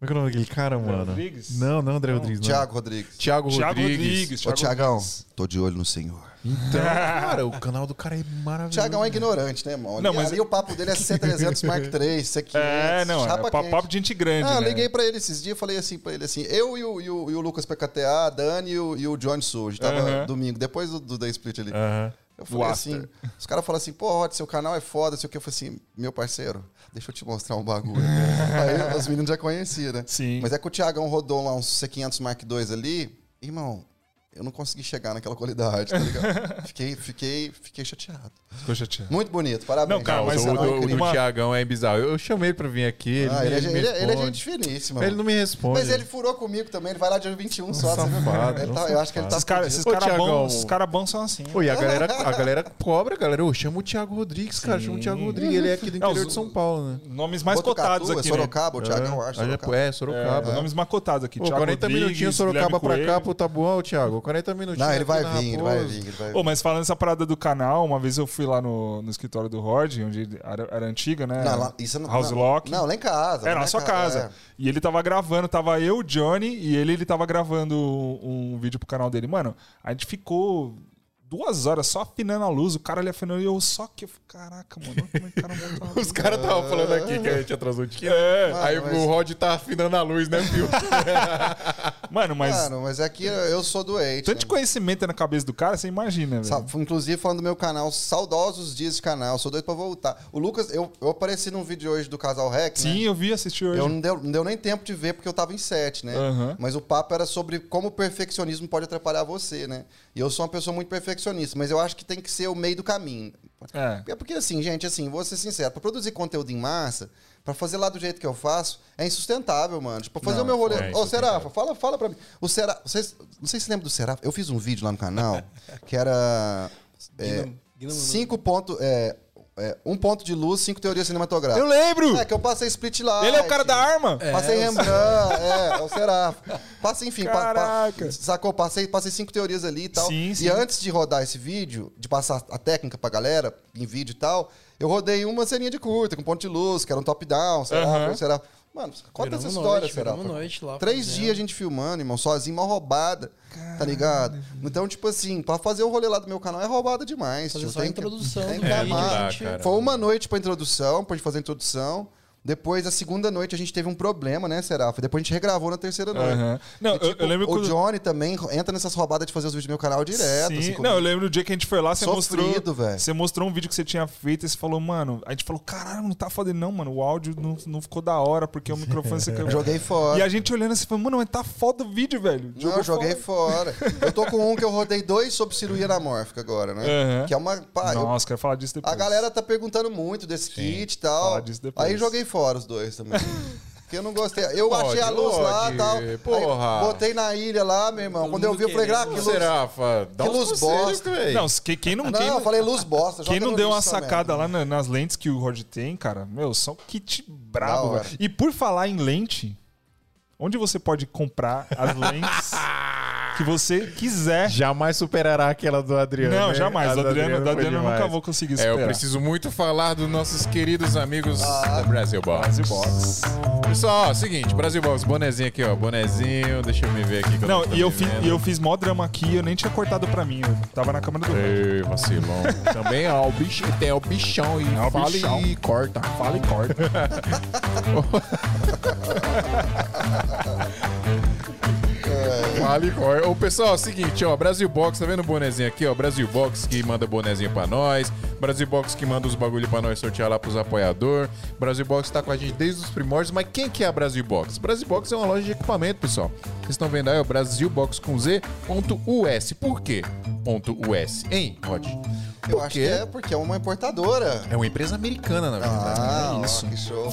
Como é que é o nome daquele cara, mano? Rodrigues? Não, não André Rodrigues. não. Thiago Rodrigues. Thiago Thiago Rodrigues. Rodrigues. Ô, Tiagão, tô de olho no senhor. Então, cara, o canal do cara é maravilhoso. Tiagão é ignorante, né, irmão? Não, mas- Ali o papo dele é C300 Mark III, C500. É, não, é chapa pa- quente. papo de gente grande, Ah, né? liguei pra ele esses dias, falei assim pra ele assim, eu e o, e o, e o Lucas PKTA, a Dani e o, e o Johnny Suji, tava Aham. domingo, depois do, do da Split ali. Aham. Eu falei O assim, after. os caras falam assim, pô, Rod, seu canal é foda, sei o que. Eu falei assim, meu parceiro, deixa eu te mostrar um bagulho. Aí os meninos já conheciam, né? Sim. Mas é que o Thiagão rodou lá uns C500 Mark II ali, irmão, eu não consegui chegar naquela qualidade, tá ligado? fiquei, fiquei, fiquei chateado. Ficou chateado. Muito bonito, parabéns. Não, cara, mas o Seu do, é do, Thiagão é bizarro. Eu, eu chamei ele pra vir aqui. Ele, Ah, ele, é, me- ele, é- ele é responde. gente finíssima. Ele não me responde. Mas ele furou comigo também, ele vai lá dia 21 só. você viu? safado, Ele um tá- eu acho que ele tá Esses caras cara bons, esses cara bons são assim. Pô, e a galera, a galera cobra, galera. Ô, chama o Thiago Rodrigues, cara. Chama o Thiago Rodrigues. Ele é aqui do interior os- de São Paulo, né? Nomes mais Botucatu, cotados é aqui, né? Sorocaba, o Thiagão, eu acho. É, Sorocaba. é, É, Sorocaba. nomes mais cotados aqui. Pô, Thiago 40 Rodrigues, minutinhos Sorocaba pra cá Coelho. pro Tabuão, Thiago. 40 minutinhos. Não, ele vai vir, ele vai vir, ele vai vir. mas falando essa parada do canal, uma vez eu fui lá no, no escritório do Rod, onde era, era antiga, né? Não, lá- isso não, House não, Lock. Não, lá em casa. Era lá na sua casa. E ele tava gravando, tava eu, o Johnny, e ele, ele tava gravando um vídeo pro canal dele. Mano, a gente ficou duas horas só afinando a luz, o cara ali afinando e eu só que. eu falei, Caraca, mano, como é que o cara montou a luz? Os caras estavam falando aqui que a gente atrasou de É, Aí mas- o Rod tá afinando a luz, né, Fio? Mano, mas Mano, mas é que eu sou doente. tanto de né? conhecimento na cabeça do cara, você imagina, velho. Inclusive falando do meu canal, saudosos dias de canal, sou doido pra voltar. O Lucas, eu, eu apareci num vídeo hoje do Casal Rec, né? Sim, eu vi assistir hoje. Eu não deu, não deu nem tempo de ver porque eu tava em sete, né? Aham. Mas o papo era sobre como o perfeccionismo pode atrapalhar você, né? E eu sou uma pessoa muito perfeccionista, mas eu acho que tem que ser o meio do caminho. É. É porque assim, gente, assim, vou ser sincero, pra produzir conteúdo em massa, pra fazer lá do jeito que eu faço, é insustentável, mano. Tipo, fazer Não, o meu rolê. é Ô, insustentável. Serafa, fala, fala pra mim. O Serafa, vocês, não sei se você lembra do Serafa, eu fiz um vídeo lá no canal que era é, Guinamo- Guinamo- cinco pontos, é, é, um ponto de luz, cinco teorias Eu cinematográficas. lembro! É, que eu passei split light. Ele é o cara da arma? Passei Rembrandt, é, é o Serafa. Passei, enfim, pa- pa- Caraca. sacou? Passei, passei cinco teorias ali e tal. Sim, sim. E antes de rodar esse vídeo, de passar a técnica pra galera, em vídeo e tal, eu rodei uma ceninha de curta, com ponto de luz, que era um top-down, Aham. Serafa. Mano, conta Viramos essa história, noite, viramos noite lá Três fazendo. dias a gente filmando, irmão, sozinho, uma roubada, tá ligado? Então, tipo assim, pra fazer o rolê lá do meu canal é roubada demais. Fazer tio. só a Tem que- introdução tem do que É. Foi uma noite pra introdução, pra gente fazer a introdução. Depois, a segunda noite, a gente teve um problema, né, Serafa? Depois a gente regravou na terceira noite. Aham. Não, E, eu- tipo, eu lembro o quando- Johnny também entra nessas roubadas de fazer os vídeos do meu canal direto. Sim. assim, não, comigo. eu lembro do dia que a gente foi lá, você Sofrido, mostrou. velho. Você mostrou um vídeo que você tinha feito e você falou, mano. A gente falou, caralho, não tá foda, não, mano. O áudio não, não ficou da hora, porque o microfone você quebrou. Joguei fora. E a gente olhando assim, falou, mano, mas tá foda o vídeo, velho. Não, eu joguei fora. eu tô com um que eu rodei dois sobre cirurgia anamórfica agora, né? Aham. Que é uma. pá, eu- Nossa, quero falar disso depois. a galera tá perguntando muito desse kit e tal. fala disso depois. Aí joguei fora os dois também. Porque eu não gostei. Eu Pode, achei a luz lá pode, e tal. Aí porra. botei na ilha lá, meu irmão. Todo Quando eu vi, eu falei, ah, que Ô, luz. Serafa, dá que luz bosta. velho. Não, quem, quem não, Não, quem eu não, falei luz bosta. quem não deu uma sacada merda. lá na- nas lentes que o Rod tem, cara, meu, só kit brabo, velho. E por falar em lente, onde você pode comprar as lentes que você quiser? Jamais superará aquela do Adriano. Não, né? jamais. A Do Adriano, do foi Adriano eu nunca vou conseguir É, superar. eu preciso muito falar dos nossos queridos amigos da Brasil Box. Brasil Box. Pessoal, ó, seguinte, Brasil Box, bonezinho aqui, ó. Bonezinho, deixa eu me ver aqui. que Não, e eu, fiz, e eu fiz mó drama aqui, eu nem tinha cortado pra mim. Eu tava na câmera do. Ei, vacilão. Também, ó, o bicho, tem o bichão e É o fala bichão. e corta. Fala e corta. Fala e corta. Ô, pessoal, é o seguinte, ó, Brasil Box, tá vendo o bonezinho aqui, ó? Brasil Box que manda bonezinho pra nós. Brasil Box que manda os bagulho pra nós sortear lá pros apoiador. Brasil Box tá com a gente desde os primórdios, mas quem que é a Brasil Box? Brasil Box é uma loja de equipamento, pessoal. Vocês estão vendo aí, ó, Brasil Box com Z, ponto US. Por quê? Ponto US, hein, Rod? Eu acho que é porque é uma importadora. É uma empresa americana, na verdade. Ah, é ó, isso. que show.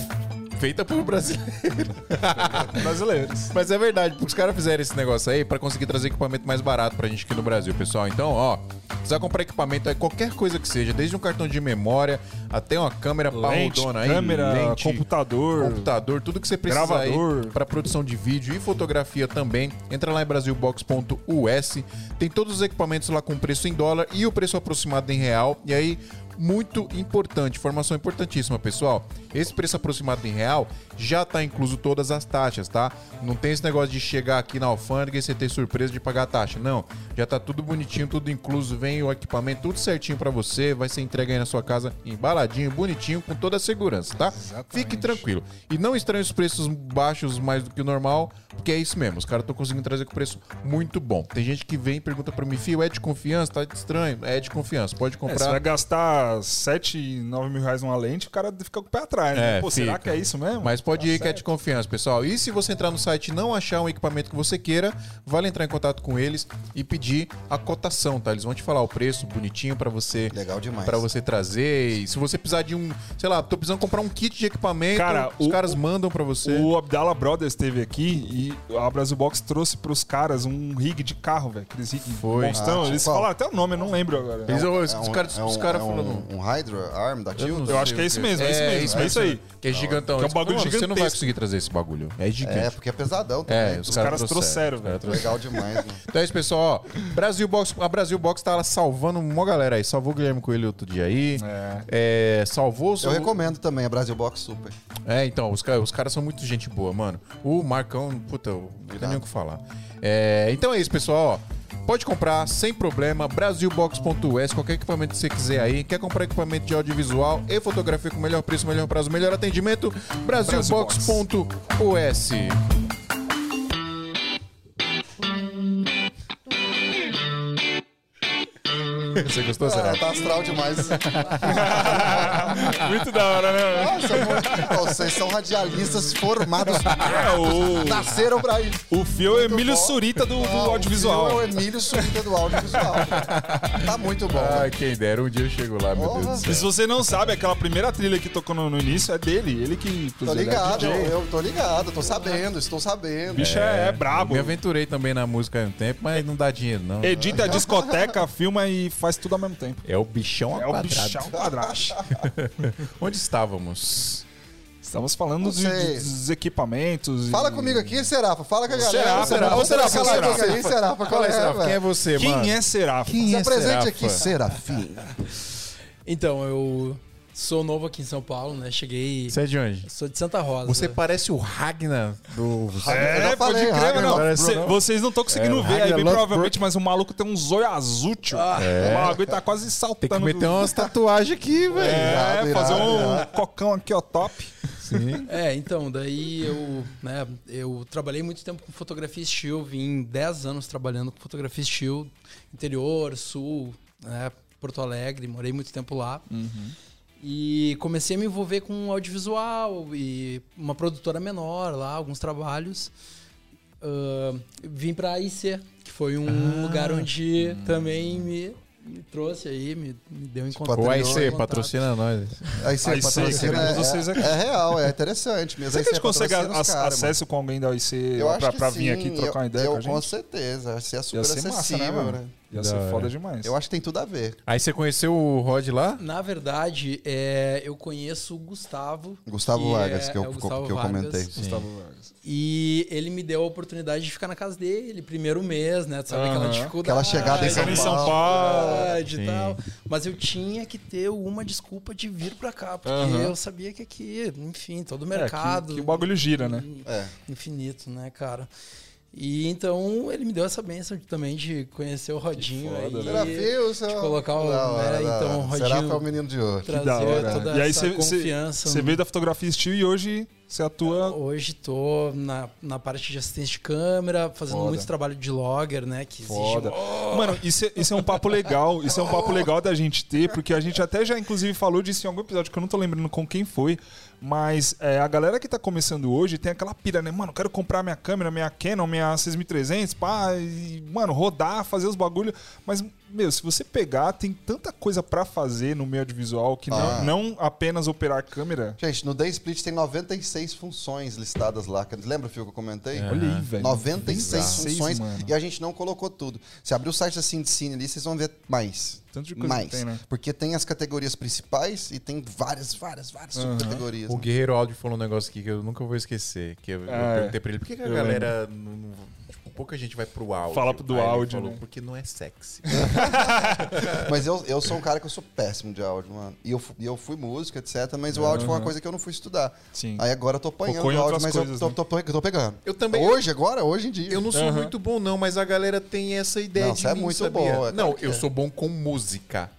Feita por brasileiros. Brasileiros. Mas é verdade, porque os caras fizeram esse negócio aí pra conseguir trazer equipamento mais barato pra gente aqui no Brasil, pessoal. Então, ó, precisar comprar equipamento aí, qualquer coisa que seja, desde um cartão de memória até uma câmera Lente, parrudona aí, câmera, lente, computador. computador, tudo que você precisa Gravador. aí para produção de vídeo e fotografia também. Entra lá em brasilbox.us. Tem todos os equipamentos lá com preço em dólar e o preço aproximado em real. E aí, muito importante, informação importantíssima, pessoal. Esse preço aproximado em real já tá incluso todas as taxas, tá? Não tem esse negócio de chegar aqui na alfândega e você ter surpresa de pagar a taxa. Não, já tá tudo bonitinho, tudo incluso, vem o equipamento tudo certinho para você, vai ser entregue aí na sua casa embaladinho, bonitinho, com toda a segurança, tá? Fique tranquilo. E não estranhe os preços baixos mais do que o normal, porque é isso mesmo, os caras estão conseguindo trazer com preço muito bom. Tem gente que vem e pergunta para mim, fio, é de confiança? Tá estranho? É de confiança, pode É, você comprar. vai gastar 7, 9 mil reais numa lente, o cara fica com o pé atrás, né? É, Pô, será que é isso mesmo? Mas pode Tá ir que é certo. de confiança, pessoal. E se você entrar no site e não achar um equipamento que você queira, vale entrar em contato com eles e pedir a cotação, tá? Eles vão te falar o preço bonitinho pra você Legal demais. para você trazer. E se você precisar de um, sei lá, tô precisando comprar um kit de equipamento, Cara, os o- caras mandam pra você. O Abdallah Brothers esteve aqui e a Brasil Box trouxe pros caras um rig de carro, velho. Aqueles rig Foi. monstrão. Ah, Eles qual? falaram até o nome, eu não lembro agora. Eles- os, É os um- caras, é os um- caras é um, falando. um Hydra Arm da Eu não Tilda? Eu acho que é isso mesmo, é isso mesmo, é isso aí. Que é gigantão. Que é um bagulho Mano, Você não vai conseguir trazer esse bagulho. É gigante. É, porque é pesadão também. É, os, Os caras, caras trouxeram, velho. Legal demais, né? Então é isso, pessoal. Ó, Brasil Box, a Brasil Box tá lá salvando uma galera aí. Salvou o Guilherme Coelho outro dia aí. É, salvou Eu recomendo também a Brasil Box Super. É, então, os, os caras são muito gente boa, mano. O Marcão, puta, eu não tem nem o que falar. É, então é isso, pessoal. ó. Pode comprar sem problema, brasilbox.us, qualquer equipamento que você quiser aí. Quer comprar equipamento de audiovisual e fotografia com melhor preço, melhor prazo, melhor atendimento? brasilbox.us. Você gostou, Ah, será? tá astral demais. Muito da hora, né? Nossa, vocês são radialistas formados. É, o, Nasceram pra isso. o Fio é Emílio bom. Surita do, do Ah, o audiovisual. Fio É o Emílio Surita do audiovisual. Tá muito bom. Ah, quem dera, um dia eu chego lá, meu Deus do E céu. se você não sabe, aquela primeira trilha que tocou no, no início é dele. Ele que. Tô ele é ligado, DJ. eu, eu tô ligado, tô sabendo, estou sabendo. O bicho é, brabo. Me aventurei também na música há um tempo, mas não dá dinheiro, não. Edita a discoteca, filma e faz tudo ao mesmo tempo. É o bichão ao É o quadrado. bichão quadrado. Onde estávamos? Estamos falando de- dos equipamentos. Fala e- comigo aqui, Serafa. Fala com a galera. Serafa, Serafa, Ô, Serafa, Serafa, fala Serafa. aí, Serafa. Qual é, Serafim, quem é você, Quem mano? é Serafim? Quem Se é apresente Serafa? aqui, Serafim. Então, eu sou novo aqui em São Paulo, né? Cheguei. Você é de onde? Sou de Santa Rosa. Você parece o Ragnar do... Eu É, já pode falei, crer, Ragnar, parece Cê- não. vocês não estão conseguindo É, ver aí, bem provavelmente, mas o maluco tem um zóio azul, tio. O bagulho tá quase Tem saltando. que meter do- umas tatuagens aqui, velho. É, Irado, fazer irado, um irado. cocão aqui, ó, top. Sim. É, então, daí eu, né, eu trabalhei muito tempo com fotografia estilo, vim 10 anos trabalhando com fotografia estilo, interior, sul, né, Porto Alegre, morei muito tempo lá. E comecei a me envolver com audiovisual e uma produtora menor lá, alguns trabalhos. Ah, vim pra AIC, que foi um lugar onde também me, me trouxe aí, me, me deu em contato. O Patrocinou, AIC, contato. patrocina nós. Aí você, patrocina, é, vocês aqui. é real, é interessante mesmo. Será que a gente consegue ac- cara, acesso com alguém da mano. Pra, que pra vir aqui trocar eu, uma ideia eu, com a gente? Com certeza, ia ser super Ia ser massa, acessível, né, mano? Ia Da ser hora. foda demais. Eu acho que tem tudo a ver. Aí você conheceu o Rod lá? Na verdade, é, eu conheço o Gustavo. Gustavo que Vargas, é- que eu, é que eu comentei. Gustavo Vargas. E ele me deu a oportunidade de ficar na casa dele, primeiro mês, né? Tu sabe Aham. aquela dificuldade. Aquela chegada em São Chegando em São Paulo. Paulo. e Sim. tal. Mas eu tinha que ter uma desculpa de vir pra cá, porque Aham. eu sabia que aqui, enfim, todo o É, que- mercado. que o bagulho gira, né? É. Infinito, né, cara? E então ele me deu essa bênção de- também de conhecer o Rodinho foda, aí. né? Serafim, seu... de colocar o- Da hora, né, então, hora. Rodinho- Serafim é o menino de ouro. Trazer da hora. toda E aí essa cê- confiança. Você no- veio da fotografia estilo e hoje você atua. Hoje tô na, na parte de assistência de câmera, fazendo Foda. muito trabalho de logger, né? Que exige Foda. Mano, isso é, isso é um papo legal. Isso é um papo legal da gente ter, porque a gente até já, inclusive, falou disso em algum episódio que eu não tô lembrando com quem foi. Mas é, a galera que tá começando hoje tem aquela pira, né? Mano, quero comprar minha câmera, minha Canon, minha 6300, pá, e, mano, rodar, fazer os bagulho. Mas, meu, se você pegar, tem tanta coisa pra fazer no meio audiovisual que Ah. não, não apenas operar câmera. Gente, no Day Split tem 96 funções listadas lá. Lembra, Fio, que eu comentei? Olha aí, velho. 96 26, funções mano. e a gente não colocou tudo. Se abrir o site da Cine ali, vocês vão ver mais. Tanto de coisa mais. que tem, né? Porque tem as categorias principais e tem várias, várias, várias subcategorias. O né? Guerreiro Áudio falou um negócio aqui que eu nunca vou esquecer. Que eu, eu Ah, é. perguntei pra ele, por que, que a Eu galera. Não, não- tipo, pouca gente vai pro áudio. Fala do Aí áudio, falou, né? porque não é sexy. Mas eu, eu sou um cara que eu sou péssimo de áudio, mano. E eu, e eu fui músico, etc. Mas o áudio foi uma coisa que eu não fui estudar. Sim. Aí agora eu tô apanhando Focou o áudio, mas coisas, eu tô, né? tô, tô- tô pegando. Eu também- Hoje, agora, hoje em dia. Eu não sou Aham. muito bom, não, mas a galera tem essa ideia Não, de você é mim, muito sabia? bom, é não, eu é. sou bom com música.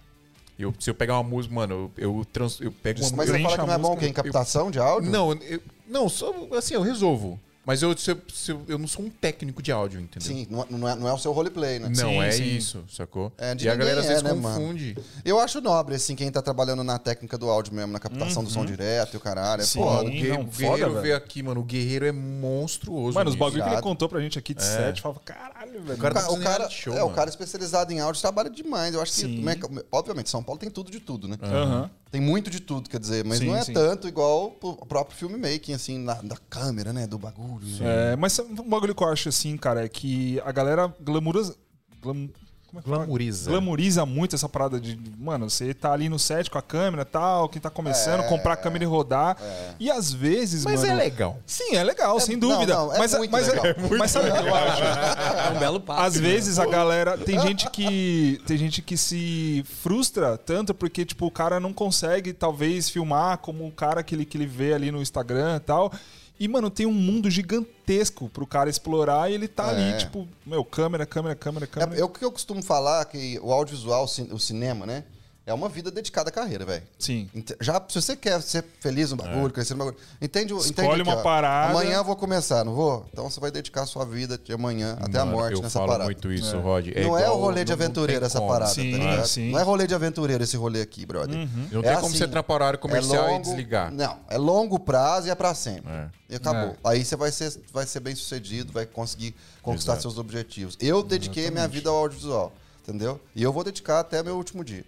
Eu, se eu pegar uma música, mano, eu, eu, trans, eu pego uma Mas você fala que não é bom música, que em captação de áudio? Não, eu, não, só, assim, eu resolvo. Mas eu, se eu, se eu, eu não sou um técnico de áudio, entendeu? Sim, não, é- não, é, não é o seu roleplay, né? Não, Sim, é sim. isso, sacou? É, de e a galera às é, vezes né, mano? confunde. Eu acho nobre, assim, quem tá trabalhando na técnica do áudio mesmo, na captação do som direto e o caralho. É Sim. foda. O, Guerreiro, não, o Guerreiro foda, velho. veio aqui, mano. O Guerreiro é monstruoso. Mano, os bagulho que ele contou pra gente aqui de set, falava, caralho, velho. O cara tá o cara, show, é, o mano. cara especializado em áudio trabalha demais. Eu acho que, obviamente, São Paulo tem tudo de tudo, né? Aham. Tem muito de tudo, quer dizer, mas Sim, não é sim. tanto igual o próprio filmmaking, assim, na- da câmera, né? Do bagulho. né? É, mas um bagulho que eu acho assim, cara, é que a galera glamouriza. Glam, como é que fala? Glamoriza. Glamoriza muito essa parada de, mano, você tá ali no set com a câmera e tal, quem tá começando, É. comprar a câmera e rodar. E às vezes, Mas mano. é legal. Sim, é legal, sem dúvida. não, é mas, muito mas, legal. mas sabe o que eu acho? É um belo passo. Às vezes a galera. Tem gente que. Tem gente que se frustra tanto porque, tipo, o cara não consegue, talvez, filmar como o cara que ele, que ele vê ali no Instagram e tal. E, mano, tem um mundo gigantesco pro cara explorar e ele tá É. ali, tipo, meu, câmera, câmera, câmera, câmera. É, é o que eu costumo falar, que o audiovisual, o cinema, né? É uma vida dedicada à carreira, velho. Sim. Já, se você quer ser feliz no bagulho, crescer no bagulho, entende, Escolhe entende aqui, uma ó. parada. Amanhã eu vou começar, não vou? Então você vai dedicar a sua vida de amanhã até a Mano, morte eu nessa falo parada. muito isso, Rod. É não é o igual- rolê de aventureiro essa como. parada, Sim, tá ligado? sim. Não é rolê de aventureiro esse rolê aqui, brother. Não É tem como assim, você entrar para horário comercial é e longo- desligar. Não, é longo prazo e é pra sempre. É. E acabou. Aí você vai ser, vai ser bem sucedido, vai conseguir conquistar Exato. seus objetivos. Eu dediquei a minha vida ao audiovisual, entendeu? E eu vou dedicar até meu último dia.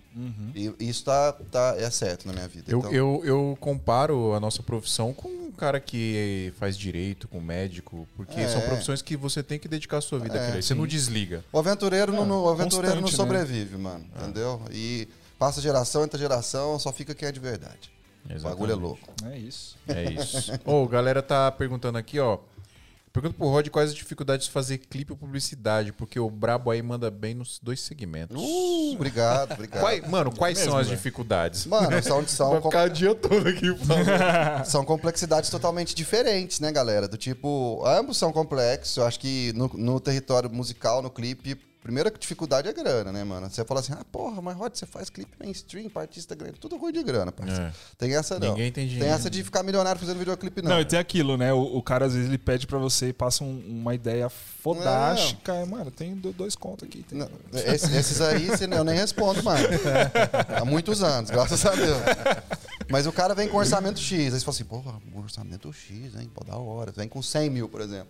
E e isso tá, tá, é certo na minha vida. Eu, Então, eu, eu comparo a nossa profissão com um cara que faz direito, com médico, porque É. são profissões que você tem que dedicar a sua vida àquilo aí. Você não desliga. O aventureiro, não, não- o aventureiro não né? sobrevive, mano. Entendeu? E passa geração, entra geração, só fica quem é de verdade. O bagulho é louco. É isso. É isso. Ô, galera tá perguntando aqui, ó. Pergunta pro Rod quais as dificuldades de fazer clipe ou publicidade, porque o Brabo aí manda bem nos dois segmentos. Uh, obrigado, obrigado. Quais- mano, quais Mesmo, são as dificuldades? Mano, são, são, Vai ficar o dia todo aqui falando. são complexidades totalmente diferentes, né, galera? Do tipo, ambos são complexos. Eu acho que no, no território musical, no clipe, primeira dificuldade é grana, né, mano? Você fala assim, ah, porra, mas Rod, você faz clipe mainstream pra artista grande. Tudo ruim de grana, parceiro. É. Tem essa não. Ninguém tem Tem dinheiro. essa de ficar milionário fazendo videoclipe, não. Não, e tem aquilo, né? O, o cara às vezes ele pede pra você e passa um- uma ideia fodástica. Mano, tem do- dois contos aqui. tem- Não, esse- esses aí você- eu nem respondo mais. Há muitos anos, graças a Deus. Mas o cara vem com orçamento X. Aí você fala assim, porra, orçamento X, hein? Pô, da hora. Vem com 100 mil, por exemplo.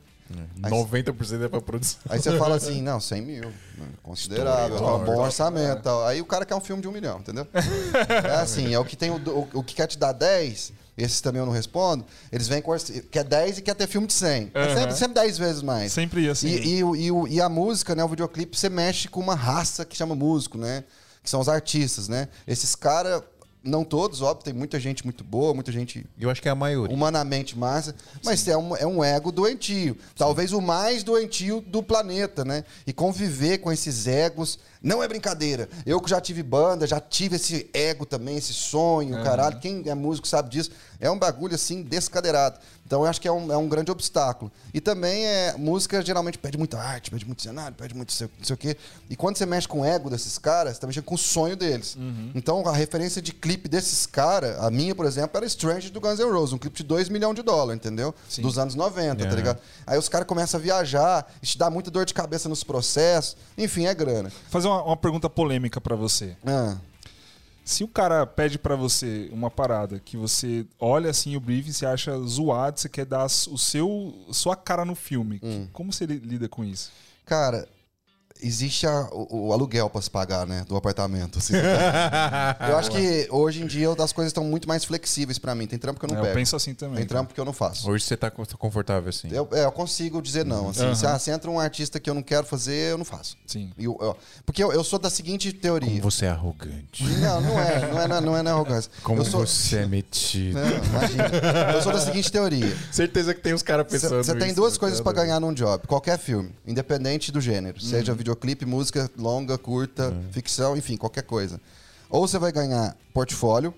Aí- 90% é pra produção. Aí você fala assim, não, 100 mil. né, Considerável, tá, bom orçamento. tal. Aí o cara quer um filme de um milhão, entendeu? É assim, é o que tem o, o, o que quer te dar 10, esses também eu não respondo, eles vêm com quer 10 e quer ter filme de 100. É Aham. sempre, sempre 10 vezes mais. Sempre assim. E, e, e, e a música, né, o videoclipe, você mexe com uma raça que chama músico, né? Que são os artistas, né? Esses caras, não todos, óbvio, tem muita gente muito boa, muita gente Eu acho que é a maioria. humanamente massa, mas é um, é um ego doentio. Talvez o mais doentio do planeta, né? E conviver com esses egos não é brincadeira. Eu que já tive banda, já tive esse ego também, esse sonho, caralho. Quem é músico sabe disso. É um bagulho assim descadeirado. Então eu acho que é um, é um grande obstáculo. E também é música geralmente pede muita arte, pede muito cenário, pede muito sei- não sei o quê. E quando você mexe com o ego desses caras, você tá mexendo com o sonho deles. Então a referência de clipe desses caras, a minha, por exemplo, era Strange do Guns N' Roses, um clipe de 2 milhões de dólares, entendeu? Dos anos 90, É. tá ligado? Aí os caras começam a viajar, isso te dá muita dor de cabeça nos processos. Enfim, é grana. Fazer uma, uma pergunta polêmica pra você. Ah, Se o cara pede pra você uma parada que você olha assim o briefing, você acha zoado, você quer dar o seu sua cara no filme, Hum. como você li- lida com isso? cara, existe a- o, o aluguel pra se pagar, né? Do apartamento. assim. eu acho que hoje em dia as coisas estão muito mais flexíveis pra mim. Tem trampo que eu não É, eu pego. penso assim também. Tem trampo que eu não faço. Hoje você tá confortável assim. Eu, é, eu consigo dizer não. Assim, Aham. se, ah, se entra um artista que eu não quero fazer, eu não faço. Sim. E eu- eu- porque eu, eu sou da seguinte teoria. Como você é arrogante. Não, não é, não é, não é, não é, não é arrogância. Como eu sou, você é metido. Não, imagina. Eu sou da seguinte teoria. Certeza que tem uns caras pensando Você tem duas né, coisas pra cara? ganhar num job. Qualquer filme, independente do gênero. Uhum. Seja videoclipe, música longa, curta, ficção, enfim, qualquer coisa. Ou você vai ganhar portfólio,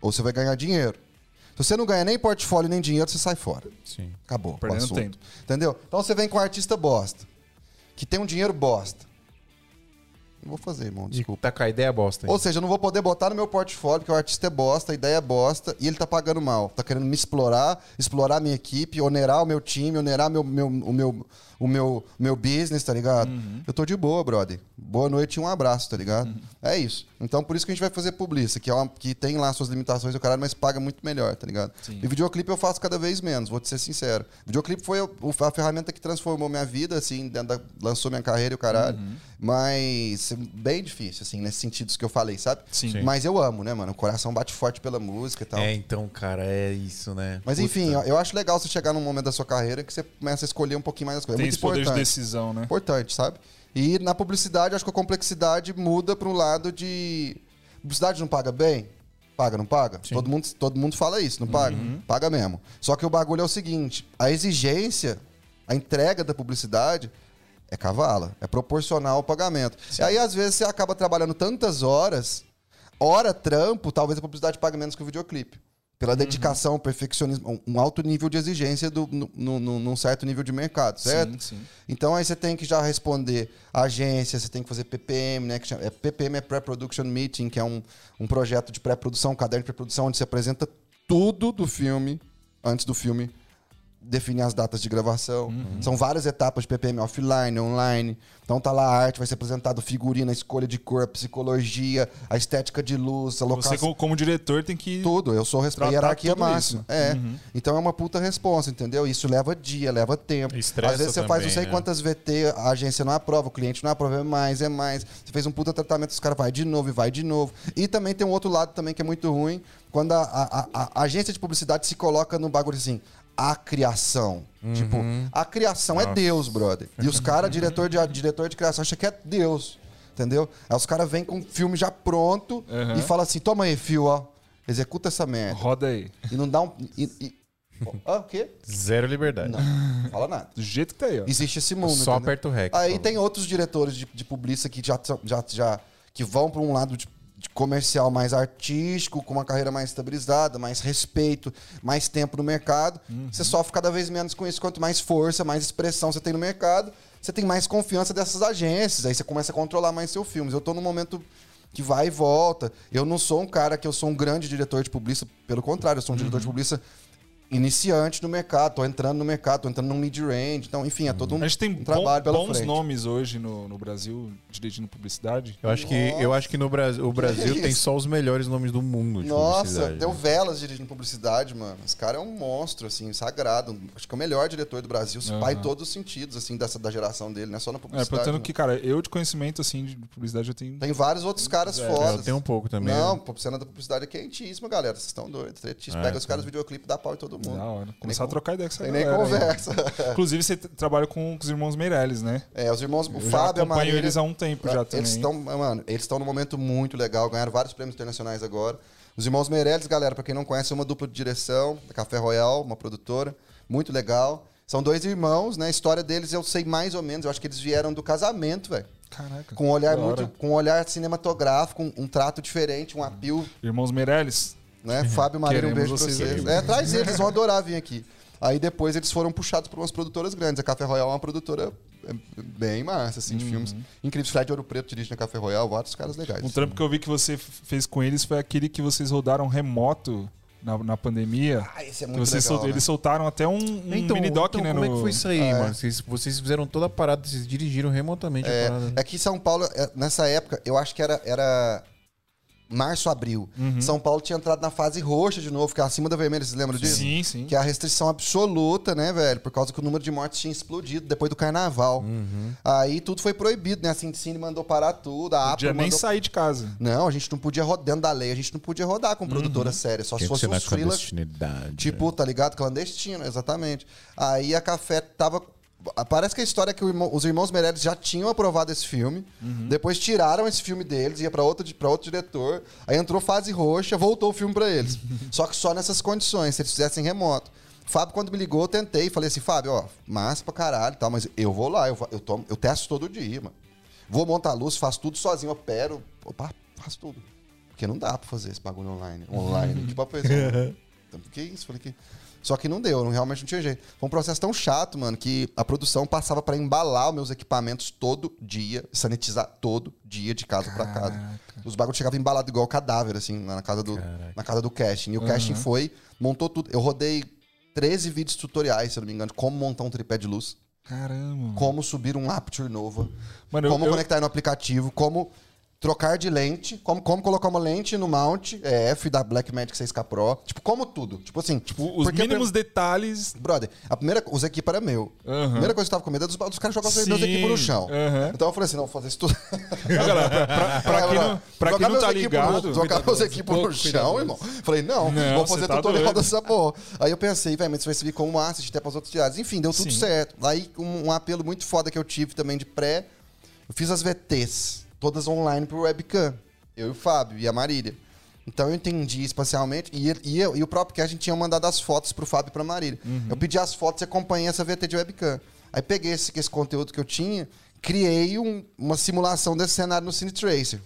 ou você vai ganhar dinheiro. Se você não ganha nem portfólio nem dinheiro, você sai fora. Sim. Acabou. o Perdendo assunto. tempo. Entendeu? Então você vem com um artista bosta, que tem um dinheiro bosta. Não vou fazer, irmão, desculpa. Tá com a ideia bosta. aí. Ou seja, eu não vou poder botar no meu portfólio, porque o artista é bosta, a ideia é bosta, e ele tá pagando mal. Tá querendo me explorar, explorar a minha equipe, onerar o meu time, onerar meu, meu, o meu, o meu, meu business, tá ligado? Eu tô de boa, brother. Boa noite e um abraço, tá ligado? É isso. Então, por isso que a gente vai fazer publicidade, que, é uma, que tem lá suas limitações do caralho, mas paga muito melhor, tá ligado? E videoclipe eu faço cada vez menos, vou te ser sincero. Videoclipe foi a ferramenta que transformou minha vida, assim, da- lançou minha carreira e o caralho. Mas é bem difícil, assim, nesses sentidos que eu falei, sabe? Sim. Sim. Mas eu amo, né, mano? O coração bate forte pela música e tal. É, então, cara, é isso, né? Mas Puta. enfim, eu- acho legal você chegar num momento da sua carreira que você começa a escolher um pouquinho mais as coisas. Tem é muito esse poder de importante. decisão, né? Importante, sabe? E na publicidade, acho que a complexidade muda para um lado de. Publicidade não paga bem? Paga, não paga? Todo mundo, todo mundo fala isso, não paga? Paga mesmo. Só que o bagulho é o seguinte: a exigência, a entrega da publicidade é cavala, é proporcional ao pagamento. E aí, às vezes, você acaba trabalhando tantas horas, hora trampo, talvez a publicidade pague menos que o videoclipe. pela dedicação, perfeccionismo, um alto nível de exigência do, no, no- num certo nível de mercado, certo? Sim, sim. Então aí você tem que já responder a agência, você tem que fazer PPM, né? Que chama, é, PPM é Pre-Production Meeting, que é um, um projeto de pré-produção, um caderno de pré-produção, onde você apresenta tudo do filme antes do filme definir as datas de gravação. São várias etapas de PPM offline, online. Então tá lá a arte, vai ser apresentado figurino, a escolha de cor, a psicologia, a estética de luz, a locação. Você, como, como diretor, tem que. Tudo, eu sou respeito. Hierarquia máxima. isso. É. Então é uma puta responsa, entendeu? Isso leva dia, leva tempo. Estressa Às vezes você faz não também, sei né? quantas VT, a agência não aprova, o cliente não aprova, é mais, é mais. Você fez um puta tratamento, os caras vai de novo e vai de novo. E também tem um outro lado também que é muito ruim, quando a, a- a- a agência de publicidade se coloca no bagulho assim. A criação. Tipo, a criação é Deus, brother. E os caras, diretor de, diretor de criação, acha que é Deus. Entendeu? Aí os caras vêm com o filme já pronto Uhum. e fala assim: toma aí, fio, ó. Executa essa merda. Roda aí. E não dá um. E, e... Ah, o quê? Zero liberdade. Não, fala nada. Do jeito que tá aí, ó. Existe esse mundo. Só entendeu? aperta o REC. Aí tem outros diretores de, de publicidade que já, já, já que vão para um lado de, de comercial mais artístico, com uma carreira mais estabilizada, mais respeito, mais tempo no mercado. Você sofre cada vez menos com isso. Quanto mais força, mais expressão você tem no mercado, você tem mais confiança dessas agências. Aí você começa a controlar mais seus filmes. Eu tô num momento que vai e volta. Eu não sou um cara que eu sou um grande diretor de publicidade, pelo contrário, eu sou um diretor de publicidade iniciante no mercado, tô entrando no mercado, tô entrando no mid-range. Então, enfim, é todo um, A gente tem um bom- trabalho bons frente. nomes hoje no, no Brasil dirigindo publicidade. Eu acho que, eu acho que no Brasil, o Brasil Que tem isso? só os melhores nomes do mundo de Nossa, publicidade. deu né? velas dirigindo publicidade, mano. Esse cara é um monstro, assim, sagrado. Acho que é o melhor diretor do Brasil, se pai em todos os sentidos, assim, dessa, da geração dele, não é só na É, publicidade. portanto não. que, cara, eu de conhecimento, assim, de publicidade eu tenho. Tem vários outros caras É, fodas. eu tenho um pouco também. Não, a cena da publicidade é quentíssima, galera. Vocês estão doidos. Tretíssimo. É, Pega os tá. caras do videoclipe dá pau em todo mundo. Da hora. Começar a nem trocar ideia com essa nem galera aí. conversa. Inclusive, você trabalha com, com os irmãos Meirelles, né? É, os irmãos, o Eu já Fábio e a acompanho Marília... eles há um tempo já também. Eles estão, mano, eles estão num momento muito legal, ganharam vários prêmios internacionais agora. Os irmãos Meirelles, galera, pra quem não conhece, é uma dupla de direção, da Café Royal, uma produtora, muito legal. São dois irmãos, né? A história deles eu sei mais ou menos, eu acho que eles vieram do casamento, velho. Caraca. Com um olhar muito, com um olhar cinematográfico, um, um trato diferente, um apio, Irmãos Meirelles. Né? Fábio e Marília, um beijo pra vocês vocês. aqui. É, traz eles, eles vão adorar vir aqui. Aí depois eles foram puxados por umas produtoras grandes. A Café Royal é uma produtora é, bem massa, assim, de Uhum. filmes incríveis. Fred Ouro Preto dirige na Café Royal, vários caras legais. Um trampo que eu vi que você fez com eles foi aquele que vocês rodaram remoto na, na pandemia. Ah, esse é muito vocês legal, sol- né? Eles soltaram até um, um Então, mini doc, então né? como é no- que foi isso aí, mano? Vocês, vocês fizeram toda a parada, vocês dirigiram remotamente a parada. É que São Paulo, é, nessa época, eu acho que era, era março, abril. Uhum. São Paulo tinha entrado na fase roxa de novo, que é acima da vermelha, vocês lembram disso? Sim, sim. Que é a restrição absoluta, né, velho? Por causa que o número de mortes tinha explodido depois do carnaval. Uhum. Aí tudo foi proibido, né? A Cine mandou parar tudo, a Podia APA nem mandou... sair de casa. Não, a gente não podia rodar, dentro da lei, a gente não podia rodar com produtora séria, só se que fosse ser na uns freela clandestinidade. Tipo, tá ligado? Clandestino, exatamente. Aí a Café tava. Parece que a história é que os irmãos Meirelles já tinham aprovado esse filme. Depois tiraram esse filme deles, ia pra outro, pra outro diretor. Aí entrou fase roxa, voltou o filme pra eles. Só que só nessas condições, se eles fizessem remoto. Fábio, quando me ligou, eu tentei. Falei assim, Fábio, ó, massa pra caralho e tal, mas eu vou lá, eu, eu, tomo, eu testo todo dia, mano. Vou montar a luz, faço tudo sozinho, opero, opa, faço tudo. Porque não dá pra fazer esse bagulho online. Online. que papo é esse? Então, que isso? Falei que. Só que não deu, não, realmente não tinha jeito. Foi um processo tão chato, mano, que a produção passava pra embalar os meus equipamentos todo dia, sanitizar todo dia de casa pra casa. Os bagulhos chegavam embalados igual cadáver, assim, na casa do, na casa do casting. E o casting foi, montou tudo. Eu rodei 13 vídeos tutoriais, se eu não me engano, de como montar um tripé de luz, Caramba. como subir um Aperture Nova, Mano, eu- como eu- conectar no aplicativo, como trocar de lente, como, como colocar uma lente no mount é, F da Blackmagic 6K Pro, tipo, como tudo. Tipo assim, Tipo, os mínimos detalhes. Brother, a primeira, os equipos era meu. A primeira coisa que eu tava com medo era dos, dos caras jogarem os meus Sim, equipos no chão. Então eu falei assim, não, vou fazer isso tudo. Galera, pra, pra- pra quem não, pra quem não meus tá ligado. No, jogar meus equipos no chão, irmão. Falei, não, Não, vou fazer tá tutorial doido. dessa porra. Aí eu pensei, velho, mas isso vai servir como um assist até pras outras tiradas. Enfim, deu tudo Sim. certo. Aí um, um apelo muito foda que eu tive também de pré, eu fiz as VTs, todas online pro webcam. Eu e o Fábio e a Marília. Então eu entendi espacialmente. E, e, eu, e o próprio Casting tinha mandado as fotos pro Fábio e pra Marília. Eu pedi as fotos e acompanhei essa VT de webcam. Aí peguei esse, esse conteúdo que eu tinha, criei um- uma simulação desse cenário no Cine Tracer.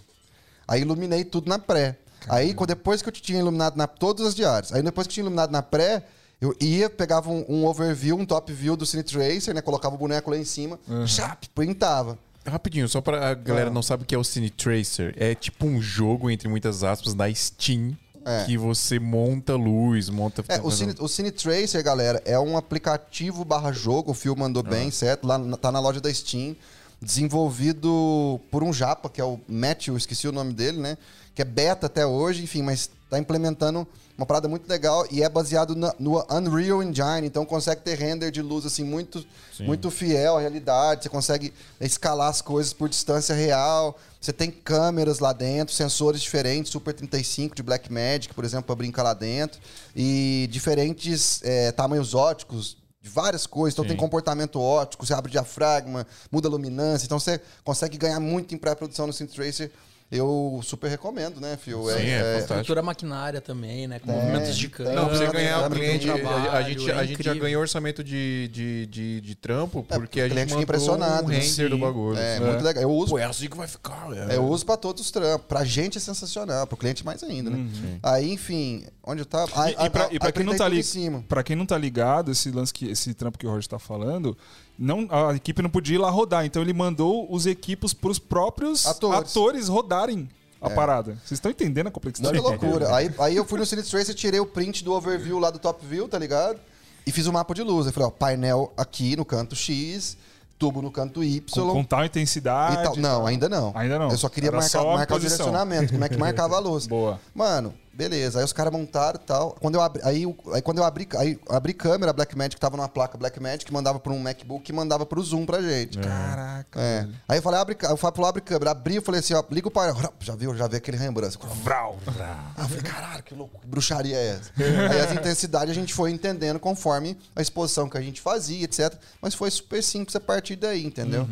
Aí iluminei tudo na pré. Aí, quando- depois que eu tinha iluminado na todas as diárias, aí depois que eu tinha iluminado na pré, eu ia, pegava um, um overview, um top view do Cine Tracer, né? Colocava o boneco lá em cima, chap, printava. Rapidinho, só pra a galera Ah. não sabe o que é o Cine Tracer. É tipo um jogo, entre muitas aspas, da Steam. É. Que você monta luz, monta. É, o Cine, o Cine Tracer, galera, é um aplicativo barra jogo, o Phil mandou bem, certo? Lá tá na loja da Steam, desenvolvido por um japa, que é o Matthew, esqueci o nome dele, né? Que é beta até hoje, enfim, mas tá implementando uma parada muito legal e é baseado na- no Unreal Engine, então consegue ter render de luz assim muito, muito fiel à realidade, você consegue escalar as coisas por distância real, você tem câmeras lá dentro, sensores diferentes, Super 35 de Blackmagic, por exemplo, para brincar lá dentro, e diferentes eh, tamanhos óticos, de várias coisas. Então tem comportamento óptico, você abre diafragma, muda a luminância, então você consegue ganhar muito em pré-produção no Synth Tracer. Eu super recomendo, né, Fio? Sim, é fantástico. Estrutura maquinária também, né? Com movimentos de câmera. Não, pra você ganhar é o cliente, muito a, a trabalho, gente, a é gente já ganhou orçamento de, de, de, de trampo porque o a gente cliente fica mandou impressionado, um né? render do bagulho. É, assim. muito legal. Eu uso Pô, é assim que vai ficar. é. Eu uso pra todos os trampos. Pra gente é sensacional, pro cliente mais ainda, né? Aí, enfim, onde eu tava. E, e pra, aí- e pra quem não tá tudo li... em cima. pra quem não tá ligado, esse lance que esse trampo que o Roger tá falando, não, a equipe não podia ir lá rodar, então ele mandou os equipos pros próprios Atores. atores, rodarem a parada. Vocês estão entendendo a Não, complexidade? que loucura. Aí, aí eu fui no Cine Tracer, tirei o print do overview lá do top view, tá ligado? E fiz o mapa de luz. Aí falei, ó, painel aqui no canto X, tubo no canto Y. Com, com tal e intensidade. tal. Não, ainda não. Ainda não. Eu só queria Era marcar, só marcar o direcionamento, como é que marcava a luz. Boa. Mano, beleza. Aí os caras montaram e tal. Quando eu abri, aí, aí quando eu abri, aí abri câmera, a Blackmagic tava numa placa Blackmagic, mandava pra um MacBook e mandava pro Zoom pra gente. Caraca. É. Aí eu falei, abre, eu falei, pro abre câmera, abri, eu falei assim, ó, liga o painel. Já viu, já vi aquele Rembrandt. Vral. Ah, eu falei, caralho, que louco, que bruxaria é essa? Aí as intensidades a gente foi entendendo conforme a exposição que a gente fazia, etc. Mas foi super simples a partir daí, entendeu?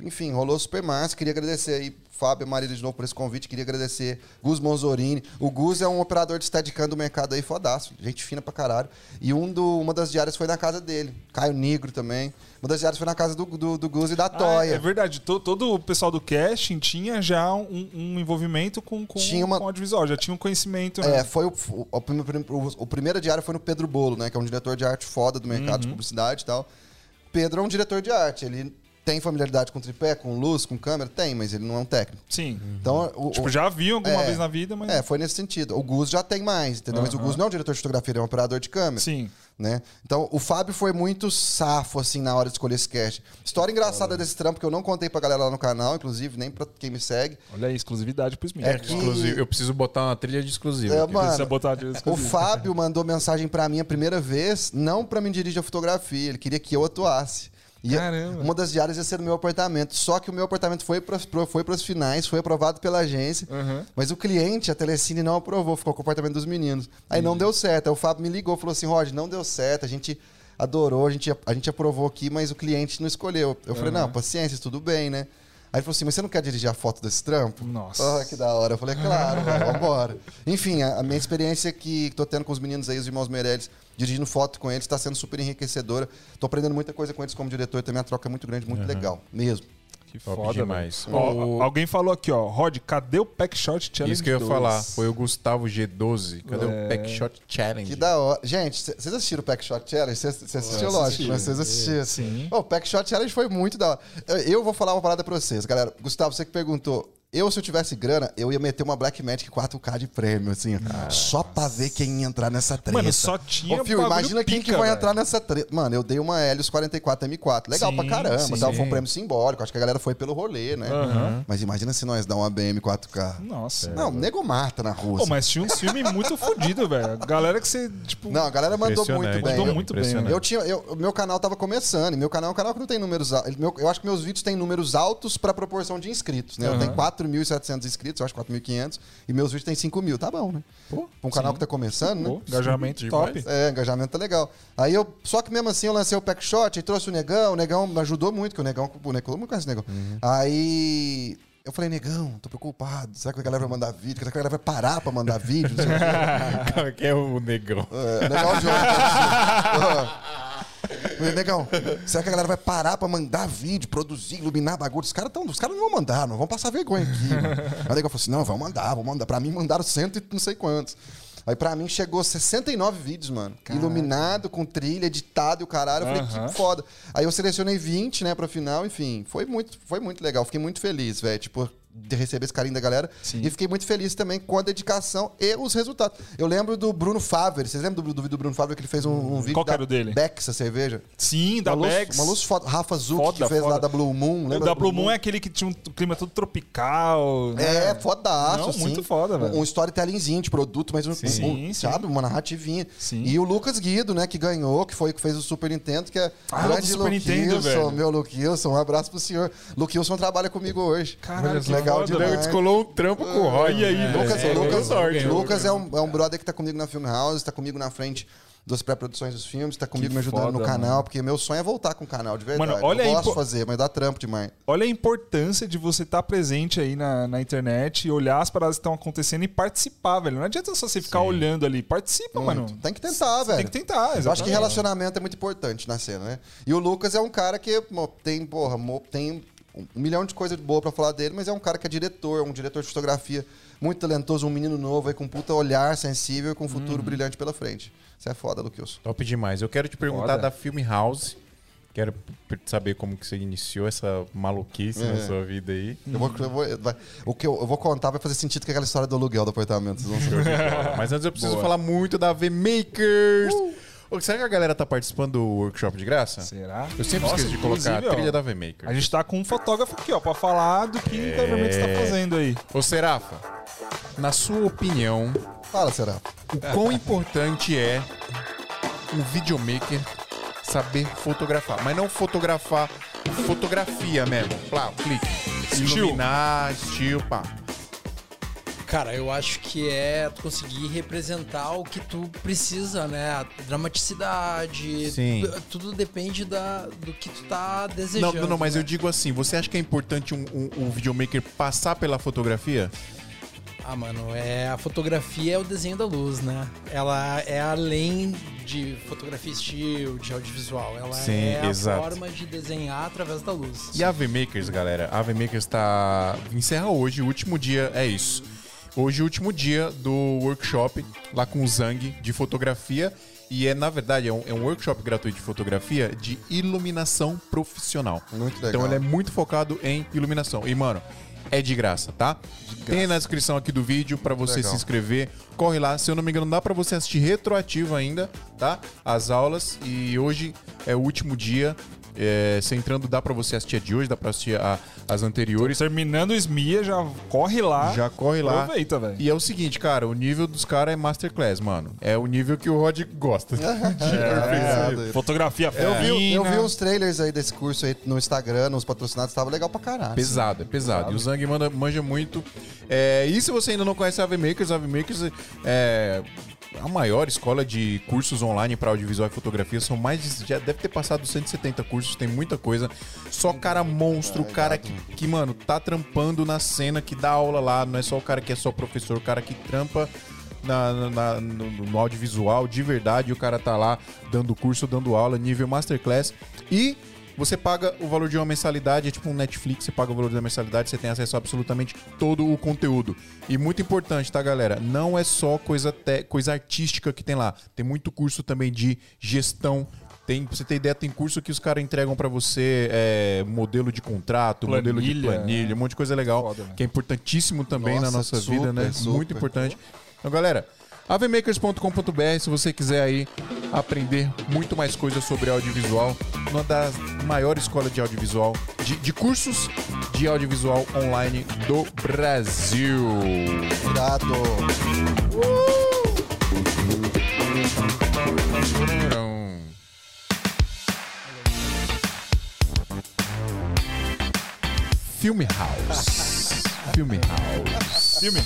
Enfim, rolou super massa. Queria agradecer aí, Fábio e Marília de novo por esse convite. Queria agradecer Gus Monzorini. O Gus é um operador de Steadicam do mercado aí, fodaço. Gente fina pra caralho. E um do, uma das diárias foi na casa dele. Caio Negro também. Uma das diárias foi na casa do, do, do Gus e da Ah, Toya. é verdade. To- Todo o pessoal do casting tinha já um, um envolvimento com, com, Tinha uma- com audiovisual, já tinha um conhecimento. né? É, foi o, o, o, o, o primeiro diário foi no Pedro Bolo, né? Que é um diretor de arte foda do mercado de publicidade e tal. Pedro é um diretor de arte. Ele tem familiaridade com tripé, com luz, com câmera? Tem, mas ele não é um técnico. Sim. Então, o, Tipo, o- já viu alguma é, vez na vida, mas. É, foi nesse sentido. O Gus já tem mais, entendeu? Mas o Gus não é um diretor de fotografia, ele é um operador de câmera. Sim. Né? Então, o Fábio foi muito safo, assim, na hora de escolher esse cast. História engraçada desse trampo que eu não contei pra galera lá no canal, inclusive, nem pra quem me segue. Olha aí, exclusividade pros É meninos. que- Exclusivo. Eu preciso botar uma trilha de exclusivo. É, mano, botar de O exclusivo. Fábio mandou mensagem pra mim a primeira vez, não pra me dirigir a fotografia, ele queria que eu atuasse. E Caramba. uma das diárias ia ser no meu apartamento. Só que o meu apartamento foi para foi pras finais, foi aprovado pela agência. Uhum. Mas o cliente, a Telecine, não aprovou, ficou com o apartamento dos meninos. Aí não deu certo. Aí o Fábio me ligou falou assim: Roger, não deu certo, a gente adorou, a gente, a gente aprovou aqui, mas o cliente não escolheu. Eu falei: não, paciência, tudo bem, né? Aí ele falou assim: mas você não quer dirigir a foto desse trampo? Nossa. Ah, que da hora. Eu falei: claro, vai, vambora. Enfim, a, a minha experiência que tô tendo com os meninos aí, os irmãos Meirelles, dirigindo foto com eles, está sendo super enriquecedora. Tô aprendendo muita coisa com eles como diretor, também a troca é muito grande, muito legal, mesmo. Que Top foda, demais. Ó, O- Alguém falou aqui, ó. Rod, cadê o Pack Shot Challenge? Isso que eu ia 2? falar. Foi o Gustavo G12. Cadê É. o Pack Shot Challenge? Que da hora. Gente, vocês assistiram o Pack Shot Challenge? Vocês assistiram, lógico, assisti. mas vocês assistiram. Sim. Ô, o Pack Shot Challenge foi muito da hora. Eu- Eu vou falar uma parada pra vocês, galera. Gustavo, você que perguntou. Eu, se eu tivesse grana, eu ia meter uma Black Magic 4K de prêmio, assim, ó. só pra ver quem ia entrar nessa treta. Mano, só tinha Ô, Fio, imagina quem que pica, vai velho. entrar nessa treta. Mano, eu dei uma Helios 44 M4. Legal Sim, pra caramba. sim. Foi um prêmio simbólico. Acho que a galera foi pelo rolê, né? Aham. Mas imagina se nós dá uma BM 4K. Nossa. Não, nego mata na rua. Pô, mas tinha um filme muito fodido, velho. Galera que você, tipo. Não, a galera mandou muito bem. Mandou muito bem? Eu tinha, eu, o meu canal tava começando, e meu canal é um canal que não tem números altos. Eu acho que meus vídeos têm números altos pra proporção de inscritos, né? Eu tenho 4.700 inscritos, eu acho 4.500, e meus vídeos têm 5 mil, tá bom, né? Pô, Pra um canal que tá começando, né? Pô, engajamento Demais. top. É, engajamento tá legal. Aí eu, só que mesmo assim eu lancei o pack shot e trouxe o negão, o negão me ajudou muito, que o negão, o negão, todo mundo conhece o negão. Aí eu falei, negão, tô preocupado, será que a galera vai mandar vídeo? Será que a galera vai parar pra mandar vídeo? Quem é o negão? É, legal de ontem. Falei, Negão, será que a galera vai parar pra mandar vídeo, produzir, iluminar bagulho? Os caras caras não vão mandar, não vão passar vergonha aqui. mano. Aí o Negão falou assim: não, vão mandar, vão mandar. Pra mim mandaram cento e não sei quantos. Aí pra mim chegou 69 vídeos, mano. Iluminado, com trilha, editado e o caralho. Eu falei, que foda. Aí eu selecionei 20, né, pra final, enfim. Foi muito, foi muito legal. Fiquei muito feliz, velho. Tipo, de receber esse carinho da galera. E fiquei muito feliz também com a dedicação e os resultados. Eu lembro do Bruno Favre. Vocês lembram do, do, do Bruno Favre que ele fez um, um vídeo Qual da era o dele? Bex, a cerveja? Sim, da uma luz, Bex. uma luz foda. Rafa Zuc, Foda, que fez lá foda. da Blue Moon. O Lembra da Blue Moon é aquele que tinha um clima todo tropical. né? É, fodaço, Não, assim. muito foda, velho. Um, storytellingzinho de produto, mas um, Sim, um, sim. sabe, uma narrativinha. Sim. E o Lucas Guido, né, que ganhou, que foi que fez o Super Nintendo, que é Ah, grande Super Luke Nintendo, Wilson, velho. meu Luke Wilson, um abraço pro senhor. Luke Wilson trabalha comigo hoje. Caralho, que legal foda, demais. velho. Descolou um trampo com o Roy. Olha aí, É, Lucas, é, Lucas, sorte. Lucas é, um, é um brother que tá comigo na Film House, tá comigo na frente das pré-produções dos filmes, tá comigo Que me ajudando foda, no canal, mano. porque meu sonho é voltar com o canal, de verdade. Mano, olha Eu posso pô- fazer, mas dá trampo demais. Olha a importância de você estar presente aí na, na internet e olhar as paradas que estão acontecendo e participar, velho. Não adianta só você ficar olhando ali. Participa, mano. Muito. Tem que tentar, velho. Tem que tentar, Eu acho que exatamente. relacionamento é muito importante na cena, né? E o Lucas é um cara que tem, porra, tem um milhão de coisas boas pra falar dele, mas é um cara que é diretor, um diretor de fotografia muito talentoso, um menino novo aí com um puta olhar sensível e com um futuro Uhum. brilhante pela frente. Isso é foda, Lucas. Top demais. Eu quero te perguntar Foda. da Film House. Quero saber como que você iniciou essa maluquice na É. sua vida aí. Eu vou, eu vou- vai- o que eu, eu vou contar vai fazer sentido com aquela história do aluguel do apartamento. Mas antes eu preciso Boa. falar muito da V-Makers. Ô, Será que a galera tá participando do workshop de graça? Será? Eu sempre Nossa, esqueço de colocar a inclusive, trilha ó, da V-Makers. A gente tá com um fotógrafo aqui, ó, pra falar do que o government está fazendo aí. Ô, Serafa, na sua opinião, Fala, será? o quão importante é um videomaker saber fotografar? Mas não fotografar fotografia mesmo. Plá, clique. Estilo. Iluminar, estilo, pá. Cara, eu acho que é tu conseguir representar o que tu precisa, né? A dramaticidade. Sim. tu- Tudo depende da, do que tu tá Não, desejando. não, não, mas né? eu digo assim, você acha que é importante um, um, um videomaker passar pela fotografia? Ah, mano, é, a fotografia é o desenho da luz, né? Ela é além de fotografia estilo, de audiovisual. Ela Sim, é a exato. forma de desenhar através da luz. E a V-Makers, galera? A V-Makers tá... encerra hoje, o último dia é isso. Hoje, o último dia do workshop lá com o Zang de fotografia. E é, na verdade, é um, é um workshop gratuito de fotografia de iluminação profissional. Muito legal. Então ele é muito focado em iluminação. E, mano, é de graça, tá? Tem na descrição aqui do vídeo pra você Legal. se inscrever. Corre lá, se eu não me engano, dá pra você assistir retroativo ainda, tá? As aulas. E hoje é o último dia. É, você entrando, dá pra você assistir a de hoje, dá pra assistir a- as anteriores. Terminando o SMIA, já corre lá. Já corre lá. Aproveita, velho. E é o seguinte, cara, o nível dos caras é masterclass, mano. É o nível que o Rod gosta. É, Fotografia Eu vi, eu vi fina. uns trailers aí desse curso aí no Instagram, nos patrocinados, tava legal pra caralho. Pesado, é pesado. E o Zang manda, manja muito. É, e se você ainda não conhece a AVMakers, a AVMakers é a maior escola de cursos online para audiovisual e fotografia. São mais de, já deve ter passado 170 cursos, tem muita coisa. Só cara monstro, cara que, que, mano, tá trampando na cena, que dá aula lá. Não é só o cara que é só professor, o cara que trampa na- na- no, no audiovisual de verdade. O cara tá lá dando curso, dando aula, nível masterclass. E você paga o valor de uma mensalidade, é tipo um Netflix, você paga o valor da mensalidade, você tem acesso a absolutamente todo o conteúdo. E muito importante, tá, galera? Não é só coisa, te- coisa artística que tem lá. Tem muito curso também de gestão. Tem, pra você ter ideia, tem curso que os caras entregam pra você é, modelo de contrato, modelo de Planilha, planilha, um monte de coisa legal, Foda, né? que é importantíssimo também na Nossa, nossa vida, super, né? super. Muito importante. Então, galera, avmakers.com.br se você quiser aí aprender muito mais coisas sobre audiovisual, uma das maiores escolas de audiovisual, de, de cursos de audiovisual online do Brasil. Irado. Filme House. Filme House. Filme.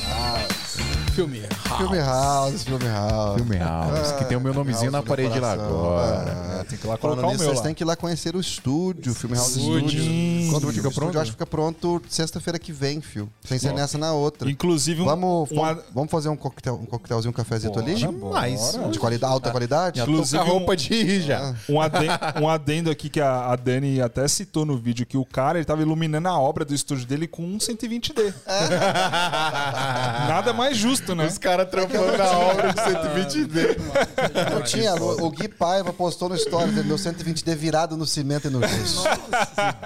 Filme. Filme House, Filme House. Filme House, que tem o meu nomezinho na House parede lá agora. É. tem que ir lá colocar o meu vocês têm que ir lá conhecer o estúdio, Filme House Estúdio. Studio. Quando fica o pronto? estúdio acho que fica pronto sexta-feira que vem, fio. Sem ser Bom. nessa na outra. Inclusive, um, Vamos, um vamos, fazer um coquetel, um coquetelzinho, um cafezinho ali? Demais. bora. De qualidade, alta qualidade? Já tô Inclusive, com a roupa de ir já. Um adendo, um adendo aqui que a, a Dani até citou no vídeo que o cara ele tava iluminando a obra do estúdio dele com um 120D. Nada mais justo, né? Os caras trampando na obra de 120D. Eu tinha, o, o Gui Paiva postou no stories dele, meu 120D virado no cimento e no gesso.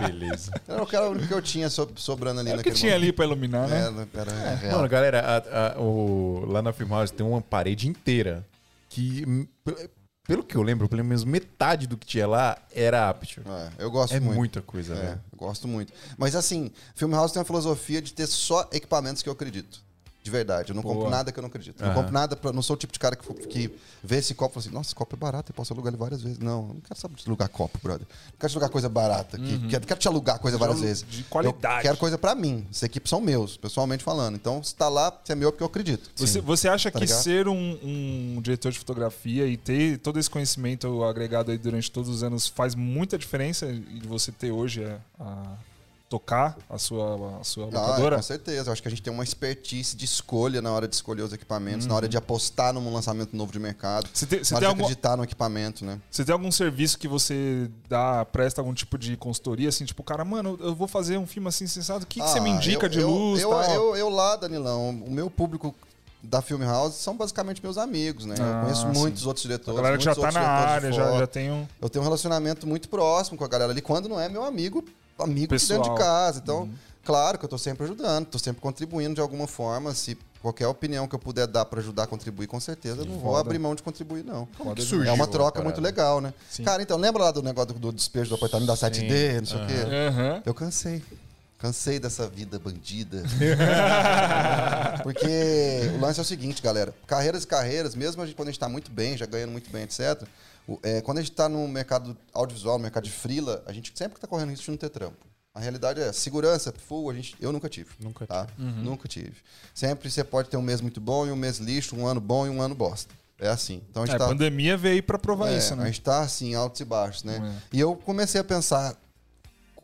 Beleza. Era o que era o único que eu tinha so- sobrando ali É o que naquele tinha momento. ali pra iluminar, né? Era, era real. Mano, galera, a- a- o- lá na Filmhouse tem uma parede inteira que, pe- pelo que eu lembro, pelo menos metade do que tinha lá era Aperture. É, eu gosto É muito. muita coisa, É, eu gosto muito. Mas assim, Film House tem uma filosofia de ter só equipamentos que eu acredito. De verdade. Eu não compro Boa. nada que eu não acredito. Eu não compro nada pra. Não sou o tipo de cara que, que vê esse copo e fala assim, nossa, esse copo é barato, eu posso alugar ele várias vezes. Não, eu não quero saber de alugar copo, brother. Não quero te alugar coisa barata. Que, quero, quero te alugar coisa várias alu- vezes. Uhum. de qualidade. Eu quero coisa pra mim. Esses equipes são meus, pessoalmente falando. Então, se tá lá, se é meu é porque eu acredito. Você, você acha Tá que ligado? ser um, um diretor de fotografia e ter todo esse conhecimento agregado aí durante todos os anos faz muita diferença de você ter hoje a, a tocar a sua, a sua Ah, locadora? com certeza. Eu acho que a gente tem uma expertise de escolha na hora de escolher os equipamentos, Uhum. na hora de apostar num lançamento novo de mercado. Você tem, você, na tem hora algum, acreditar no equipamento, né? você tem algum serviço que você dá, presta algum tipo de consultoria, assim, tipo, cara, mano, eu vou fazer um filme assim sensado, o que, que você me Ah, indica eu- de eu, luz eu, tal? eu, eu lá, Danilão, o meu público da Film House são basicamente meus amigos, né? Ah, eu conheço sim. muitos outros a diretores. galera que já tá na área, já, já tem um... Eu tenho um relacionamento muito próximo com a galera ali, quando não é meu amigo, amigo de Pessoal. Uhum. dentro de casa. Então, claro que eu tô sempre ajudando, tô sempre contribuindo de alguma forma. Se qualquer opinião que eu puder dar para ajudar a contribuir, com certeza, eu não vou Foda. abrir mão de contribuir, não. Como que É surgiu uma a troca muito legal, né? Sim. Cara, então, lembra lá do negócio do, do despejo do apartamento da 7D, não sei o quê? Aham. Eu cansei. Cansei dessa vida bandida. Porque o lance é o seguinte, galera. Carreiras e carreiras, mesmo a gente, quando a gente tá muito bem, já ganhando muito bem, etc. é, quando a gente tá no mercado audiovisual, no mercado de frila, a gente sempre que tá correndo risco de não ter trampo. A realidade é, segurança, full, a gente, eu nunca tive. Nunca tá? Nunca tive. Sempre você pode ter um mês muito bom e um mês lixo, um ano bom e um ano bosta. É assim. Então a É, a tá... pandemia veio pra provar É, isso, A né? gente tá assim, altos e baixos, né? É. E eu comecei a pensar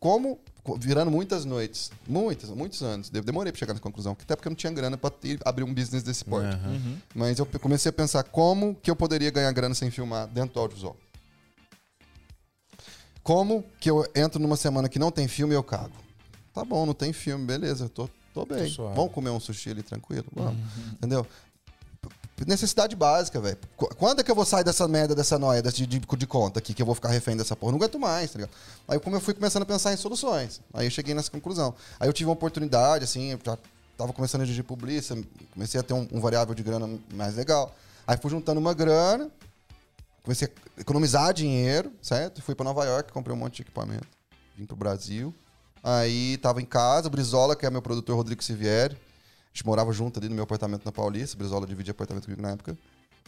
como, virando muitas noites, muitas, muitos anos, de- demorei pra chegar nessa conclusão, até porque eu não tinha grana pra ter- abrir um business desse porte. Uhum. Mas eu comecei a pensar como que eu poderia ganhar grana sem filmar dentro do audiovisual. Como que eu entro numa semana que não tem filme e eu cago? Tá bom, não tem filme, beleza, eu tô, tô bem. suave. Vamos comer um sushi ali tranquilo? Vamos. Entendeu? Necessidade básica, velho. Qu- Quando é que eu vou sair dessa merda, dessa noia, desse de, de conta aqui, que eu vou ficar refém dessa porra? Não aguento mais, tá ligado? Aí como eu fui começando a pensar em soluções. Aí eu cheguei nessa conclusão. Aí eu tive uma oportunidade, assim, eu já tava começando a dirigir publicidade, comecei a ter um, um variável de grana mais legal. Aí fui juntando uma grana, comecei a economizar dinheiro, certo? Fui pra Nova York, comprei um monte de equipamento. Vim pro Brasil. Aí tava em casa, o Brizola, que é meu produtor, Rodrigo Sivieri. A gente morava junto ali no meu apartamento na Paulista. Brizola dividia apartamento comigo na época.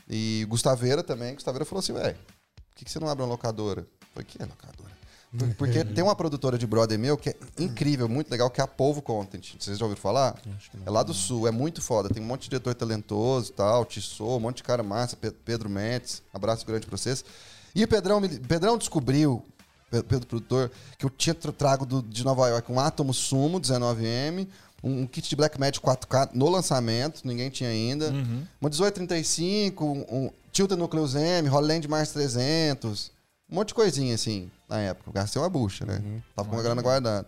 E Gustaveira também. Gustaveira falou assim, velho, por que, que você não abre uma locadora? Falei, que é locadora? Por- Porque tem uma produtora de brother meu que é incrível, muito legal, que é a Polvo Content. Vocês já ouviram falar? É lá do sul, é muito foda. Tem um monte de diretor talentoso e tal, Tissot, um monte de cara massa, Pe- Pedro Metz, abraço grande pra vocês. E o Pedrão, Pedrão descobriu, Pe- Pedro Produtor, que eu tinha tra- trago do- de Nova York um Atom Sumo 19M, um, kit de Blackmagic 4K no lançamento, ninguém tinha ainda. Uma 1835, um, um Tilta Nucleus M, Holland Mars 300, um monte de coisinha assim, na época. Eu gastei uma bucha, né? Tava com uma grana guardada.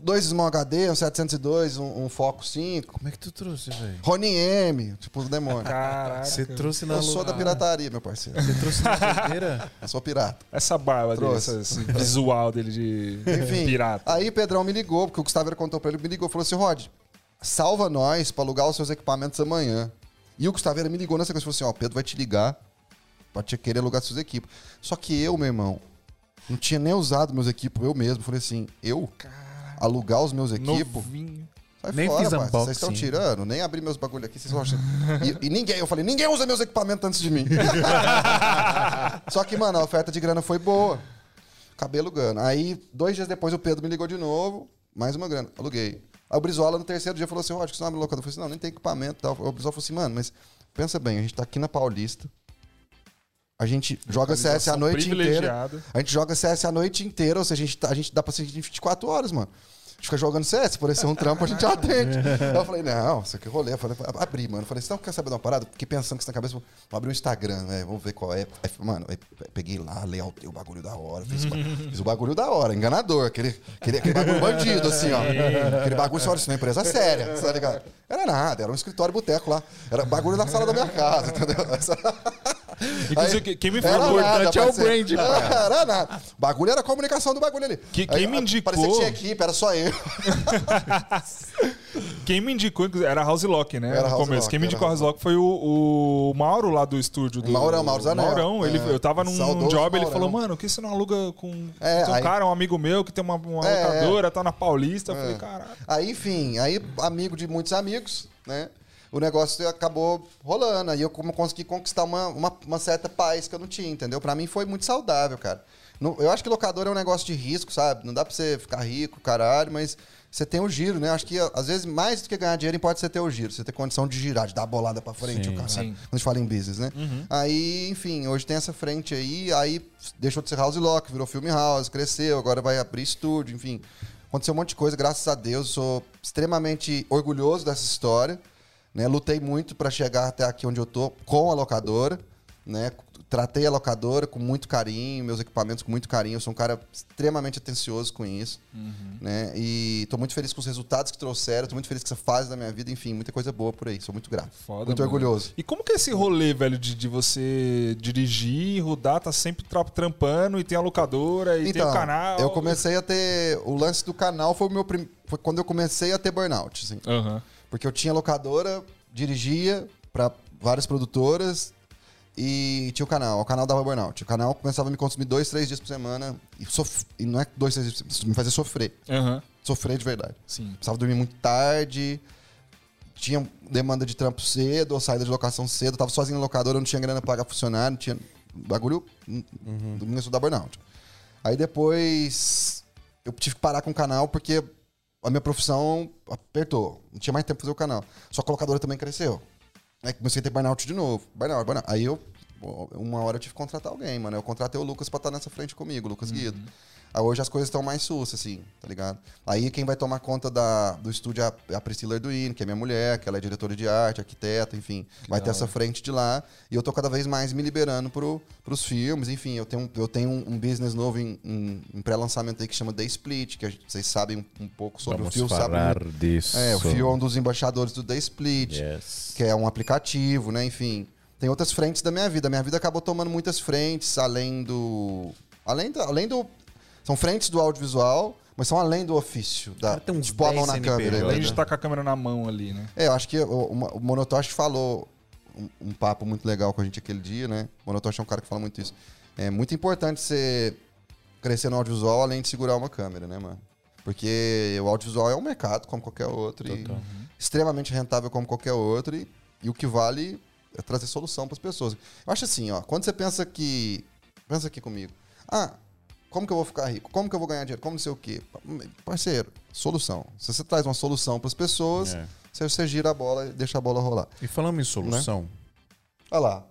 Dois Small HD, um 702, um, um Foco 5, Como é que tu trouxe, velho? Ronin M, tipo os demônios. Caraca. Você trouxe na Eu sou da pirataria, meu parceiro. Você trouxe na carteira? Eu sou pirata. Essa barba dele, Trouxe. essa- esse visual dele de Enfim, pirata. aí Pedrão me ligou, porque o Gustavo contou pra ele, me ligou falou assim, Rod, salva nós pra alugar os seus equipamentos amanhã. E o Gustavo me ligou nessa coisa falou assim, ó, Pedro vai te ligar pra te querer alugar seus equipos. Só que eu, meu irmão, não tinha nem usado meus equipos eu mesmo. Falei assim, eu alugar os meus equipos? Sai Nem fora, fiz unboxing. Vocês estão tirando, nem abri meus bagulho aqui, vocês vão achar. E, e ninguém, eu falei, ninguém usa meus equipamentos antes de mim. Só que, mano, a oferta de grana foi boa. Acabei alugando. Aí, dois dias depois, o Pedro me ligou de novo, mais uma grana. Aluguei. Aí o Brizola, no terceiro dia, falou assim: Rod, que você não abre locador? Eu falei assim: não, nem tem equipamento e tal. O Brizola falou assim: mano, mas pensa bem, a gente tá aqui na Paulista. A gente joga CS a noite inteira. A gente joga CS a noite inteira, ou seja, a gente, tá- a gente dá pra assistir 24 horas, mano. A gente fica jogando CS, por ser um trampo, a gente atende. Aí eu falei, não, isso aqui é rolê. Eu falei, abri, mano. Eu falei, você não quer saber de uma parada? Fiquei pensando que isso na cabeça, vou abrir o Instagram, né? Vamos ver qual é. Aí, mano, aí peguei lá, layoutei o bagulho da hora. Fiz, fiz o bagulho da hora, enganador. Aquele, aquele, aquele bagulho bandido, assim, ó. Aquele bagulho, olha, isso não é empresa séria, tá ligado? Era nada, era um escritório boteco lá. Era bagulho na sala da minha casa, entendeu? Essa- Inclusive, Aí, que- quem me falou. nada, importante é o brand, cara. Era nada. O bagulho era a comunicação do bagulho ali. Que- quem me a- indicou- Parecia que tinha equipe, era só eu. Quem me indicou, era House Lock, né? Era no House começo. Lock, Quem me indicou House House Lock foi o, o Mauro lá do estúdio. Do, Maurão, Mauro Zanella. Maurão, ele, É. eu tava num, Saudoso job, ele falou, mano, por que você não aluga com. É, um aí- cara, um amigo meu que tem uma, uma É, locadora, tá na Paulista. Eu falei, caralho. Aí, enfim, aí amigo de muitos amigos, né? O negócio acabou rolando. Aí eu como consegui conquistar uma, uma, uma certa paz que eu não tinha, entendeu? Pra mim foi muito saudável, cara. Não- eu acho que locador é um negócio de risco, sabe? Não dá pra você ficar rico, caralho, mas você tem o giro, né? Acho que às vezes mais do que ganhar dinheiro pode ser ter o giro. Você ter condição de girar, de dar a bolada pra frente, Sim, o caralho. sim. Quando a gente fala em business, né? Aí, enfim, hoje tem essa frente aí, aí deixou de ser House Lock, virou Film House, cresceu, agora vai abrir estúdio, enfim. Aconteceu um monte de coisa, graças a Deus, sou extremamente orgulhoso dessa história. Né? Lutei muito para chegar até aqui onde eu tô com a locadora, né? Tratei a locadora com muito carinho, meus equipamentos com muito carinho. Eu sou um cara extremamente atencioso com isso, né? E tô muito feliz com os resultados que trouxeram, tô muito feliz com essa fase da minha vida, enfim, muita coisa boa por aí. Sou muito grato. Foda, muito mano. orgulhoso. E como que é esse rolê, velho, de, de você dirigir, rodar, tá sempre tra- trampando e tem a locadora e tem o canal? Então, eu comecei a ter o lance do canal foi o meu prim... foi quando eu comecei a ter burnout, assim. Aham. Porque eu tinha locadora, dirigia para várias produtoras e tinha o canal. O canal dava burnout. O canal começava a me consumir dois, três dias por semana. E, sof... e não é dois, três dias por semana, me fazia sofrer. Aham. Sofrer de verdade. Sim. Precisava dormir muito tarde. Tinha demanda de trampo cedo, ou saída de locação cedo. Tava sozinho na locadora, não tinha grana pra pagar funcionário, não tinha. Bagulho. Uhum. Começou a dar burnout. Aí depois. Eu tive que parar com o canal porque a minha profissão apertou. Não tinha mais tempo pra fazer o canal. Só a locadora também cresceu. Aí comecei a ter burnout de novo. Burnout, burnout. Aí eu. Uma hora eu tive que contratar alguém, mano. Eu contratei o Lucas pra estar nessa frente comigo, Lucas Guido. Aí hoje as coisas estão mais sus, assim, tá ligado? Aí quem vai tomar conta da, do estúdio é a Priscila Arduino, que é minha mulher, que ela é diretora de arte, arquiteta, enfim. vai ter essa frente de lá. E eu tô cada vez mais me liberando pro, pros filmes, enfim. Eu tenho, eu tenho um, um business novo em, em pré-lançamento aí que chama The Split, que gente- vocês sabem um, um pouco sobre Vamos o Fio. sabe falar muito- disso. É, o Fio é um dos embaixadores do The Split Yes. que é um aplicativo, né? Enfim, tem outras frentes da minha vida. Minha vida acabou tomando muitas frentes, além do. Além do. Além do são frentes do audiovisual, mas são além do ofício. Da, Cara, tem uns tipo, a mão 10 na câmera. Além de estar com a câmera na mão ali, né? É, eu acho que o, o, o Monotoshi falou um, um papo muito legal com a gente aquele dia, né? O Monotoshi é um cara que fala muito isso. É muito importante você crescer no audiovisual além de segurar uma câmera, né, mano? Porque o audiovisual é um mercado como qualquer outro. E extremamente rentável como qualquer outro. E, e o que vale é trazer solução para as pessoas. Eu acho assim, ó. Quando você pensa que. Pensa aqui comigo. Ah, como que eu vou ficar rico? Como que eu vou ganhar dinheiro? Como não sei o quê? Parceiro, solução. Se você traz uma solução para as pessoas, É. você, gira a bola e deixa a bola rolar. E falando em solução, Olha lá.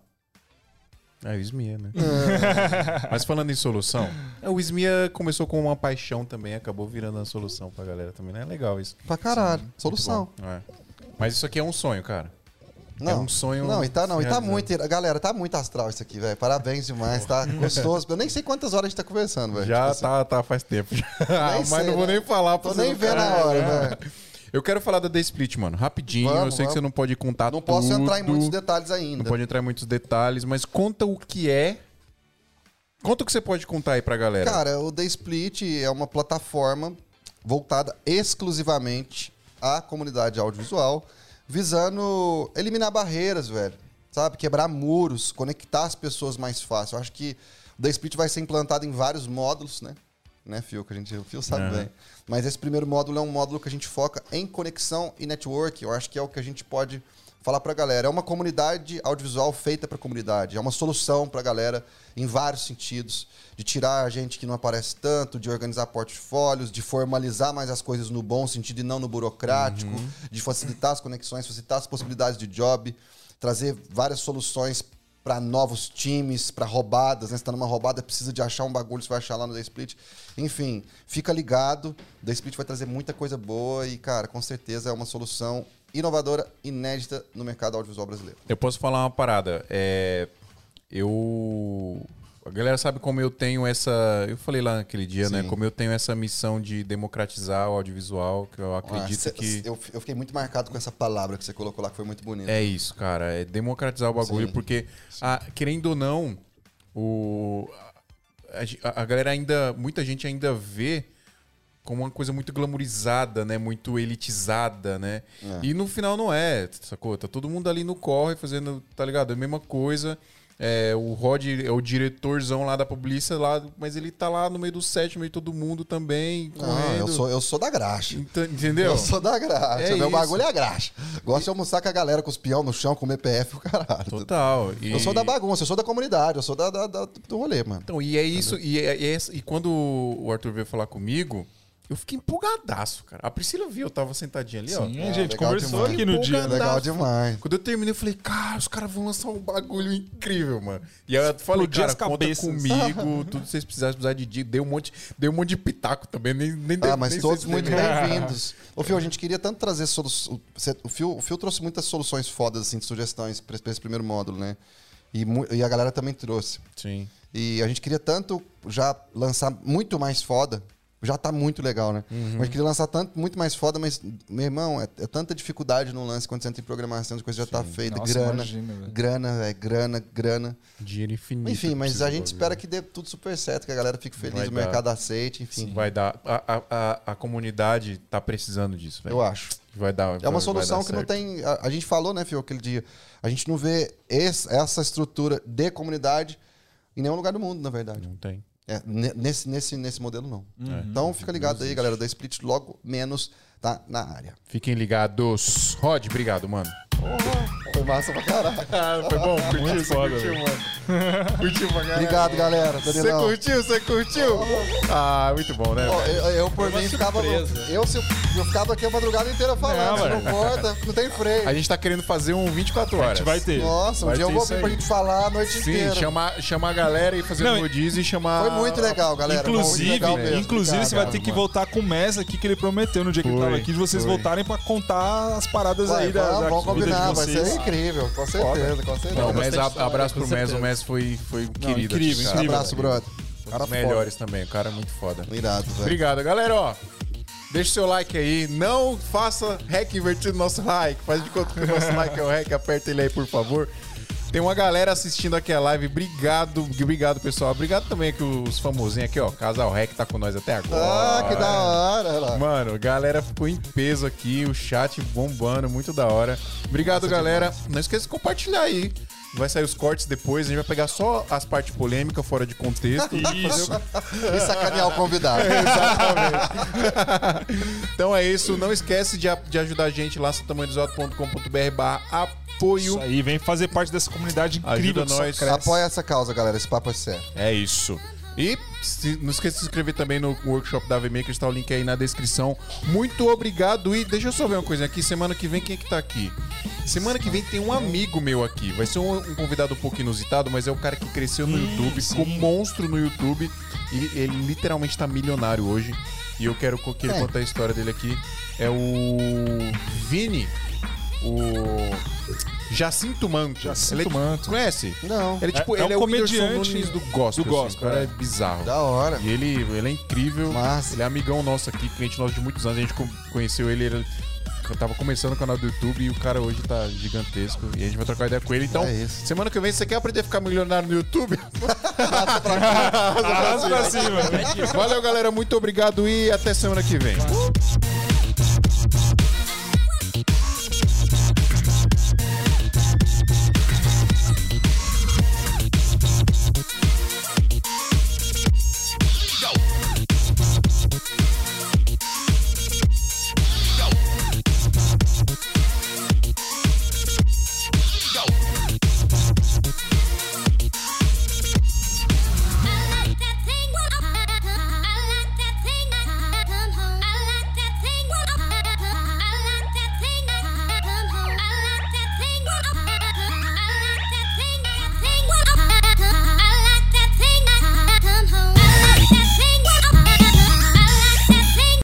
é o Smia, né? Mas falando em solução, é, o Smia começou com uma paixão também, acabou virando a solução pra galera também, né? É legal isso. Pra caralho. Solução. Muito bom. É. Mas isso aqui é um sonho, cara. Não, É um sonho Não, e tá, não, e tá muito. Galera, tá muito astral isso aqui, velho. Parabéns demais, tá gostoso. Eu nem sei quantas horas a gente tá conversando, velho. Já Tipo assim, tá, tá faz tempo. já. Mas sei, não vou né? nem falar pra Tô nem não vendo a hora, É. velho. Eu quero falar da The Split, mano. Rapidinho. Vamos, eu sei que vamos. você não pode contar Não posso entrar em tudo, muitos detalhes ainda. Não pode entrar em muitos detalhes, mas conta o que é. Conta o que você pode contar aí pra galera. Cara, o The Split é uma plataforma voltada exclusivamente à comunidade audiovisual, visando eliminar barreiras, velho. Sabe? Quebrar muros, conectar as pessoas mais fácil. Eu acho que o The Split vai ser implantado em vários módulos, né? Né, Fio? Que a gente, o Fio sabe Aham. bem. Mas esse primeiro módulo é um módulo que a gente foca em conexão e network. Eu acho que é o que a gente pode falar pra galera. É uma comunidade audiovisual feita pra comunidade. É uma solução pra galera em vários sentidos. De tirar a gente que não aparece tanto, de organizar portfólios, de formalizar mais as coisas no bom sentido e não no burocrático, de facilitar as conexões, facilitar as possibilidades de job, trazer várias soluções para novos times, para roubadas, né? Você tá numa roubada, precisa de achar um bagulho, você vai achar lá no The Split. Enfim, fica ligado. The Split vai trazer muita coisa boa e, cara, com certeza é uma solução inovadora, inédita no mercado audiovisual brasileiro. Eu posso falar uma parada. É, eu. A galera sabe como eu tenho essa. Eu falei lá naquele dia, né? Sim. Como eu tenho essa missão de democratizar o audiovisual, que eu acredito Ah, cê- que. eu, eu fiquei muito marcado com essa palavra que você colocou lá, que foi muito bonita. É isso, cara. É democratizar o bagulho, Sim. porque, a- querendo ou não, o, a- a galera ainda. Muita gente ainda vê como uma coisa muito glamourizada, né? Muito elitizada, né? E no final não é, sacou? Tá todo mundo ali no corre fazendo, tá ligado? É a mesma coisa. É, o Rod é o diretorzão lá da polícia, lá, mas ele tá lá no meio do set, no meio de todo mundo também. Correndo. eu sou, eu sou da graxa. Então, entendeu? Eu sou da graxa. É Meu isso. bagulho é a graxa. Gosto de almoçar com a galera, com os peão no chão, comer PF, o caralho. Total. E- Eu sou da bagunça, eu sou da comunidade, eu sou da, da- da- do rolê, mano. Então, e é isso. E, é- e é e quando o Arthur veio falar comigo, eu fiquei empolgadaço, cara. A Priscila viu, eu tava sentadinha ali, ó. Sim, Ah, a gente conversou demais. aqui no dia. Né? Legal demais. Quando eu terminei, eu falei, cara, os caras vão lançar um bagulho incrível, mano. E aí eu falei, Explodir cara, conta cabeças. comigo, tudo que vocês precisarem, precisar de dica. Dei um monte, dei um monte de pitaco também, nem, nem Ah, mas nem todos muito bem-vindos. Ô, Fio, a gente queria tanto trazer soluções. O Fio, o Fio trouxe muitas soluções fodas, assim, de sugestões pra esse primeiro módulo, né? E, e a galera também trouxe. Sim. E a gente queria tanto já lançar muito mais foda. Já tá muito legal, né? Uhum. Mas queria lançar tanto, muito mais foda, mas, meu irmão, é, é tanta dificuldade no lance quando você entra em programação, as coisas já tá feita. Nossa, grana, imagina, grana, é grana, grana. Dinheiro infinito. Enfim, mas a gente espera bagulho. que dê tudo super certo, que a galera fique feliz, Vai o dar. mercado aceite, enfim. Vai dar. A, a, a, a comunidade tá precisando disso, velho. Eu acho. Vai dar. É uma solução dar que não certo. tem. A, a gente falou, né, Fio, aquele dia. A gente não vê esse- essa estrutura de comunidade em nenhum lugar do mundo, na verdade. Não tem. É, ne- nesse, nesse, nesse modelo, não. É. Então fica ligado aí, galera. Da Split logo menos tá na área. Fiquem ligados. Rod, obrigado, mano. Foi massa pra caralho. Ah, foi bom, curtiu, Muito você foda, curtiu, velho. mano. curtiu pra caralho. Obrigado, galera. Você Danilão. curtiu? Você curtiu? Ah, muito bom, né? Ó, velho? eu, eu, por mim, ficava. surpresa. Eu, se eu, eu ficava aqui a madrugada inteira falando. Não, não velho. corta, não tem freio. A gente tá querendo fazer um 24 A horas. gente vai ter. Nossa, um Vai dia eu ter vou isso vir pra aí. gente falar a noite Sim, inteira. chamar, chamar a galera e fazer Não, um rodízio e chamar. Foi muito legal, galera. Muito Inclusive, legal mesmo. inclusive Obrigado, você vai ter que mano. voltar com o Mes aqui que ele prometeu no dia que ele Foi, tava aqui, de vocês foi. voltarem pra contar as paradas Vai, aí da, vamos, da de vai vocês. ser incrível, com certeza, com certeza. Não, mas a- abraço pro Mes. O. Mes foi, foi querido. incrível, cara. incrível. Abraço, brother. Um Cara melhores também. O cara é muito foda. foda. Irado, velho. Obrigado, galera. Ó, deixa o seu like aí. Não faça hack invertido no nosso like. Faz de conta que o nosso like é o hack. Aperta ele aí, por favor. Tem uma galera assistindo aqui a live. Obrigado, obrigado, pessoal. Obrigado também aqui os famosinhos aqui, ó. Casal Rec tá com nós até agora. Ah, que da hora, lá. Mano, a galera ficou em peso aqui, o chat bombando, muito da hora. Obrigado, galera. Não esqueça de compartilhar aí. Vai sair os cortes depois, a gente vai pegar só as partes polêmicas fora de contexto. Isso. E sacanear o convidado. Então é isso, não esquece de, de ajudar a gente lá satamanhodesoto.com.br barra apoio. Isso aí, vem fazer parte dessa comunidade incrível Ajuda nós. cresce. Apoia essa causa, galera. Esse papo é sério. É isso. E se- não esqueça de se inscrever também no workshop da VMakers, está o link aí na descrição. Muito obrigado e deixa eu só ver uma coisa aqui. Semana que vem, quem é que tá aqui? Semana que vem tem um amigo meu aqui. Vai ser um, um convidado um pouco inusitado, mas é o cara que cresceu no YouTube, ficou monstro no YouTube. E ele literalmente tá milionário hoje. E eu quero que ele É. conte a história dele aqui. É o Vini, o Jacinto Manto. Jacinto Ele é- Manto. Conhece? Não. Ele, tipo, É- é ele é, um o Whindersson comediante Nunes do gospel. do assim, gospel, o cara é. é bizarro. Da hora. E ele, ele é incrível. Massa. Ele é amigão nosso aqui, cliente nosso de muitos anos. A gente co- conheceu ele, ele tava começando o canal do YouTube e o cara hoje tá gigantesco. E a gente vai trocar ideia com ele. Então, É isso. semana que vem, você quer aprender a ficar milionário no YouTube? Arrasa pra cima. Valeu, galera. Muito obrigado e até semana que vem.